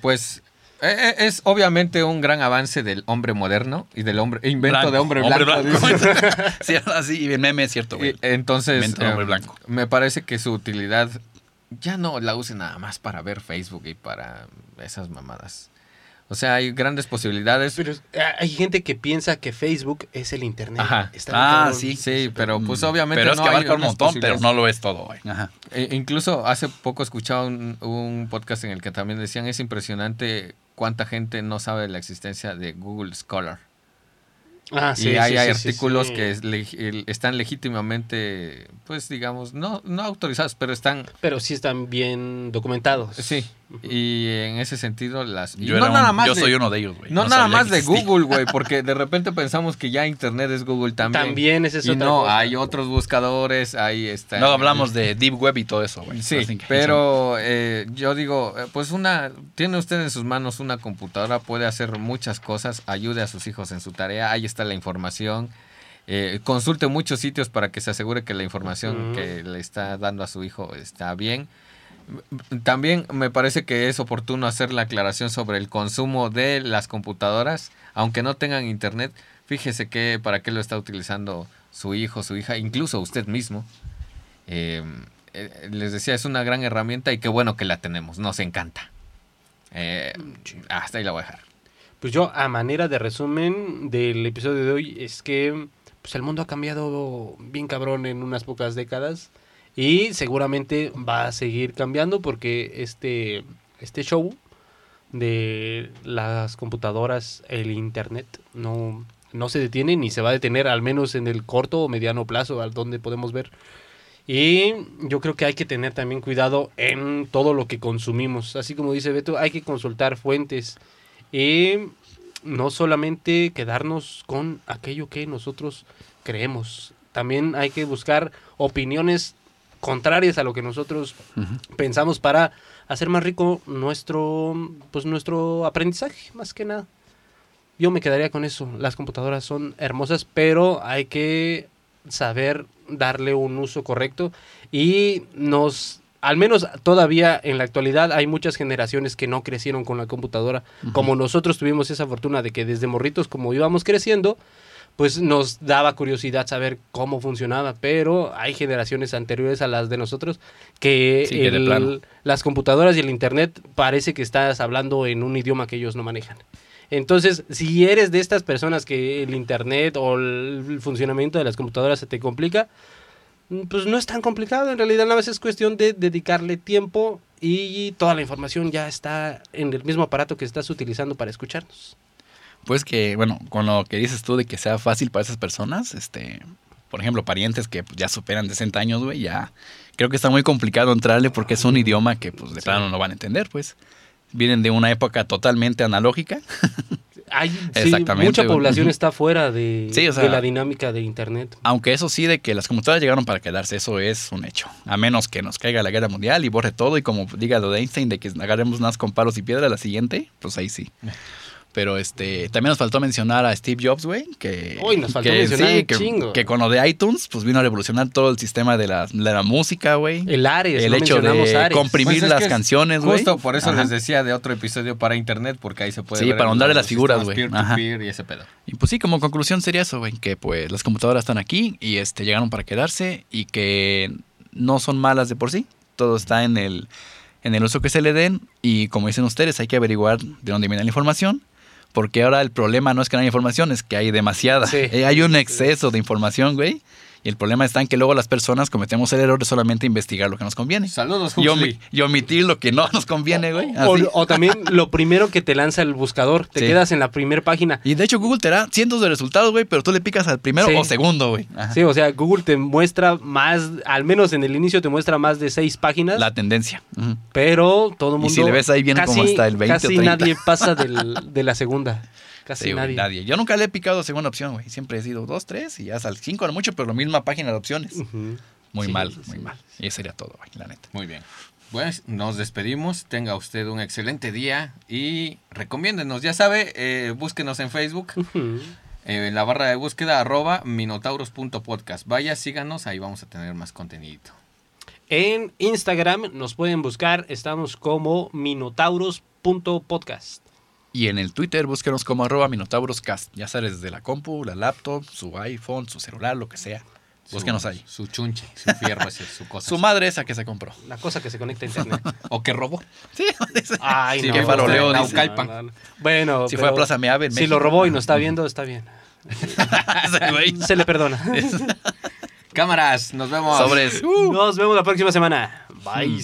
pues Es obviamente un gran avance del hombre moderno y del hombre invento de hombre blanco. dice. *laughs* sí, *laughs* así, y el meme es cierto, güey. Entonces, Invento de hombre em, blanco. me parece que su utilidad ya no la use nada más para ver Facebook y para esas mamadas. O sea, hay grandes posibilidades. Pero eh, hay gente que piensa que Facebook es el internet. Ajá. Está Ah, sí. Sí, pero pues Mm, obviamente Pero es no que abarca un montón, pero no lo es todo, güey. Ajá. E- incluso hace poco escuchaba un, un podcast en el que también decían es impresionante cuánta gente no sabe la existencia de Google Scholar. Ah, sí, y hay, sí, hay sí, artículos que es están legítimamente, pues digamos, no, no autorizados, pero están, Pero sí están bien documentados. sí. Y en ese sentido las... Yo, no un- nada más yo de- soy uno de ellos, güey. No, nada más de. Google, güey, *laughs* porque de repente pensamos que ya Internet es Google también. También es y otra no, cosa. hay otros buscadores, hay está Luego hablamos de Deep Web y todo eso, güey. Sí, pero eh, yo digo, eh, pues una, tiene usted en sus manos una computadora, puede hacer muchas cosas, ayude a sus hijos en su tarea, ahí está la información, eh, consulte muchos sitios para que se asegure que la información que le está dando a su hijo está bien. También me parece que es oportuno hacer la aclaración sobre el consumo de las computadoras, aunque no tengan internet. Fíjese que para qué lo está utilizando su hijo, su hija, incluso usted mismo. Eh, eh, les decía, es una gran herramienta y qué bueno que la tenemos, nos encanta. Eh, hasta ahí la voy a dejar. Pues yo, a manera de resumen del episodio de hoy, es que pues el mundo ha cambiado bien cabrón en unas pocas décadas y seguramente va a seguir cambiando porque este, este show de las computadoras, el internet, no, no se detiene ni se va a detener, al menos en el corto o mediano plazo, al donde podemos ver. Y yo creo que hay que tener también cuidado en todo lo que consumimos. Así como dice Beto, hay que consultar fuentes. Y no solamente quedarnos con aquello que nosotros creemos. También hay que buscar opiniones contrarias a lo que nosotros pensamos para hacer más rico nuestro pues nuestro aprendizaje más que nada. Yo me quedaría con eso. Las computadoras son hermosas pero hay que saber darle un uso correcto y nos al menos todavía en la actualidad hay muchas generaciones que no crecieron con la computadora. Como nosotros tuvimos esa fortuna de que desde morritos como íbamos creciendo pues nos daba curiosidad saber cómo funcionaba, pero hay generaciones anteriores a las de nosotros que, Sí, el- las computadoras y el internet parece que estás hablando en un idioma que ellos no manejan. Entonces, si eres de estas personas que el internet o el funcionamiento de las computadoras se te complica, mm, pues no es tan complicado. En realidad, nada más es cuestión de dedicarle tiempo y toda la información ya está en el mismo aparato que estás utilizando para escucharnos. Pues que, bueno, con lo que dices tú de que sea fácil para esas personas, este, por ejemplo, parientes que ya superan 60 años, güey, ya creo que está muy complicado entrarle porque es un idioma que pues de Sí. plano no van a entender, pues. Vienen de una época totalmente analógica. *laughs* Hay, sí, Exactamente, mucha güey. población está fuera de, Sí, o sea- de la dinámica de internet. Aunque eso sí, de que las computadoras llegaron para quedarse, eso es un hecho. A menos que nos caiga la guerra mundial y borre todo y como diga lo de Einstein, de que agarremos unas con palos y piedra la siguiente, pues ahí sí. *laughs* Pero este, también nos faltó mencionar a Steve Jobs, güey, que, Uy, nos faltó que, mencionar un que, chingo. que con lo de iTunes, pues vino a revolucionar todo el sistema de la, de la música, güey. El Ares, El no hecho de Ares. comprimir Pues es las canciones, güey. Justo por eso Ajá. les decía de otro episodio para internet, porque ahí se puede Sí, ver para el- ahondar las figuras, güey. Peer-to-peer y ese pedo. Y pues sí, como conclusión sería eso, güey, que pues las computadoras están aquí y este llegaron para quedarse y que no son malas de por sí. Todo está en el en el uso que se le den y como dicen ustedes, hay que averiguar de dónde viene la información, porque ahora el problema no es que no haya información, es que hay demasiada. Sí. Eh, hay un exceso de información, güey. Y el problema está en que luego las personas cometemos el error de solamente investigar lo que nos conviene. Saludos, Huxley. y omitir lo que no nos conviene, güey. O, o también lo primero que te lanza el buscador, te Sí. quedas en la primera página. Y de hecho Google te da cientos de resultados, güey, pero tú le picas al primero Sí. o segundo, güey. Sí, o sea, Google te muestra más, al menos en el inicio te muestra más de seis páginas, La tendencia. Pero todo el Y mundo... si le ves ahí viene como hasta el 20 o Casi 30. nadie pasa del- *laughs* de la segunda. Casi nadie. nadie. Yo nunca le he picado segunda opción, güey. Siempre he sido dos, tres y ya hasta el cinco a lo mucho, pero la misma página de opciones. Muy Sí, mal, sí, muy sí. mal. Y eso sería todo, güey, la neta. Muy bien. Pues nos despedimos. Tenga usted un excelente día y recomiéndenos. Ya sabe, eh, búsquenos en Facebook. Eh, en la barra de búsqueda arroba minotauros.podcast. Vaya, síganos, ahí vamos a tener más contenido. En Instagram nos pueden buscar, estamos como minotauros.podcast. Y en el Twitter búsquenos como arroba minotauroscast. Ya sabes, desde la compu, la laptop, su iPhone, su celular, lo que sea. Búsquenos Su- ahí. Su chunche, su fierro, ese, su cosa. Su madre esa que se compró. La cosa que se conecta a internet. *laughs* o que robó. Sí, *laughs* Ay, Sí, no. que faroleó, no, dice. no, no, no. Bueno, Si fue a Plaza Meave en Si México. lo robó y nos está viendo, está bien. *laughs* Se le perdona. Cámaras, nos vemos. Sobres. Nos vemos la próxima semana. Bye.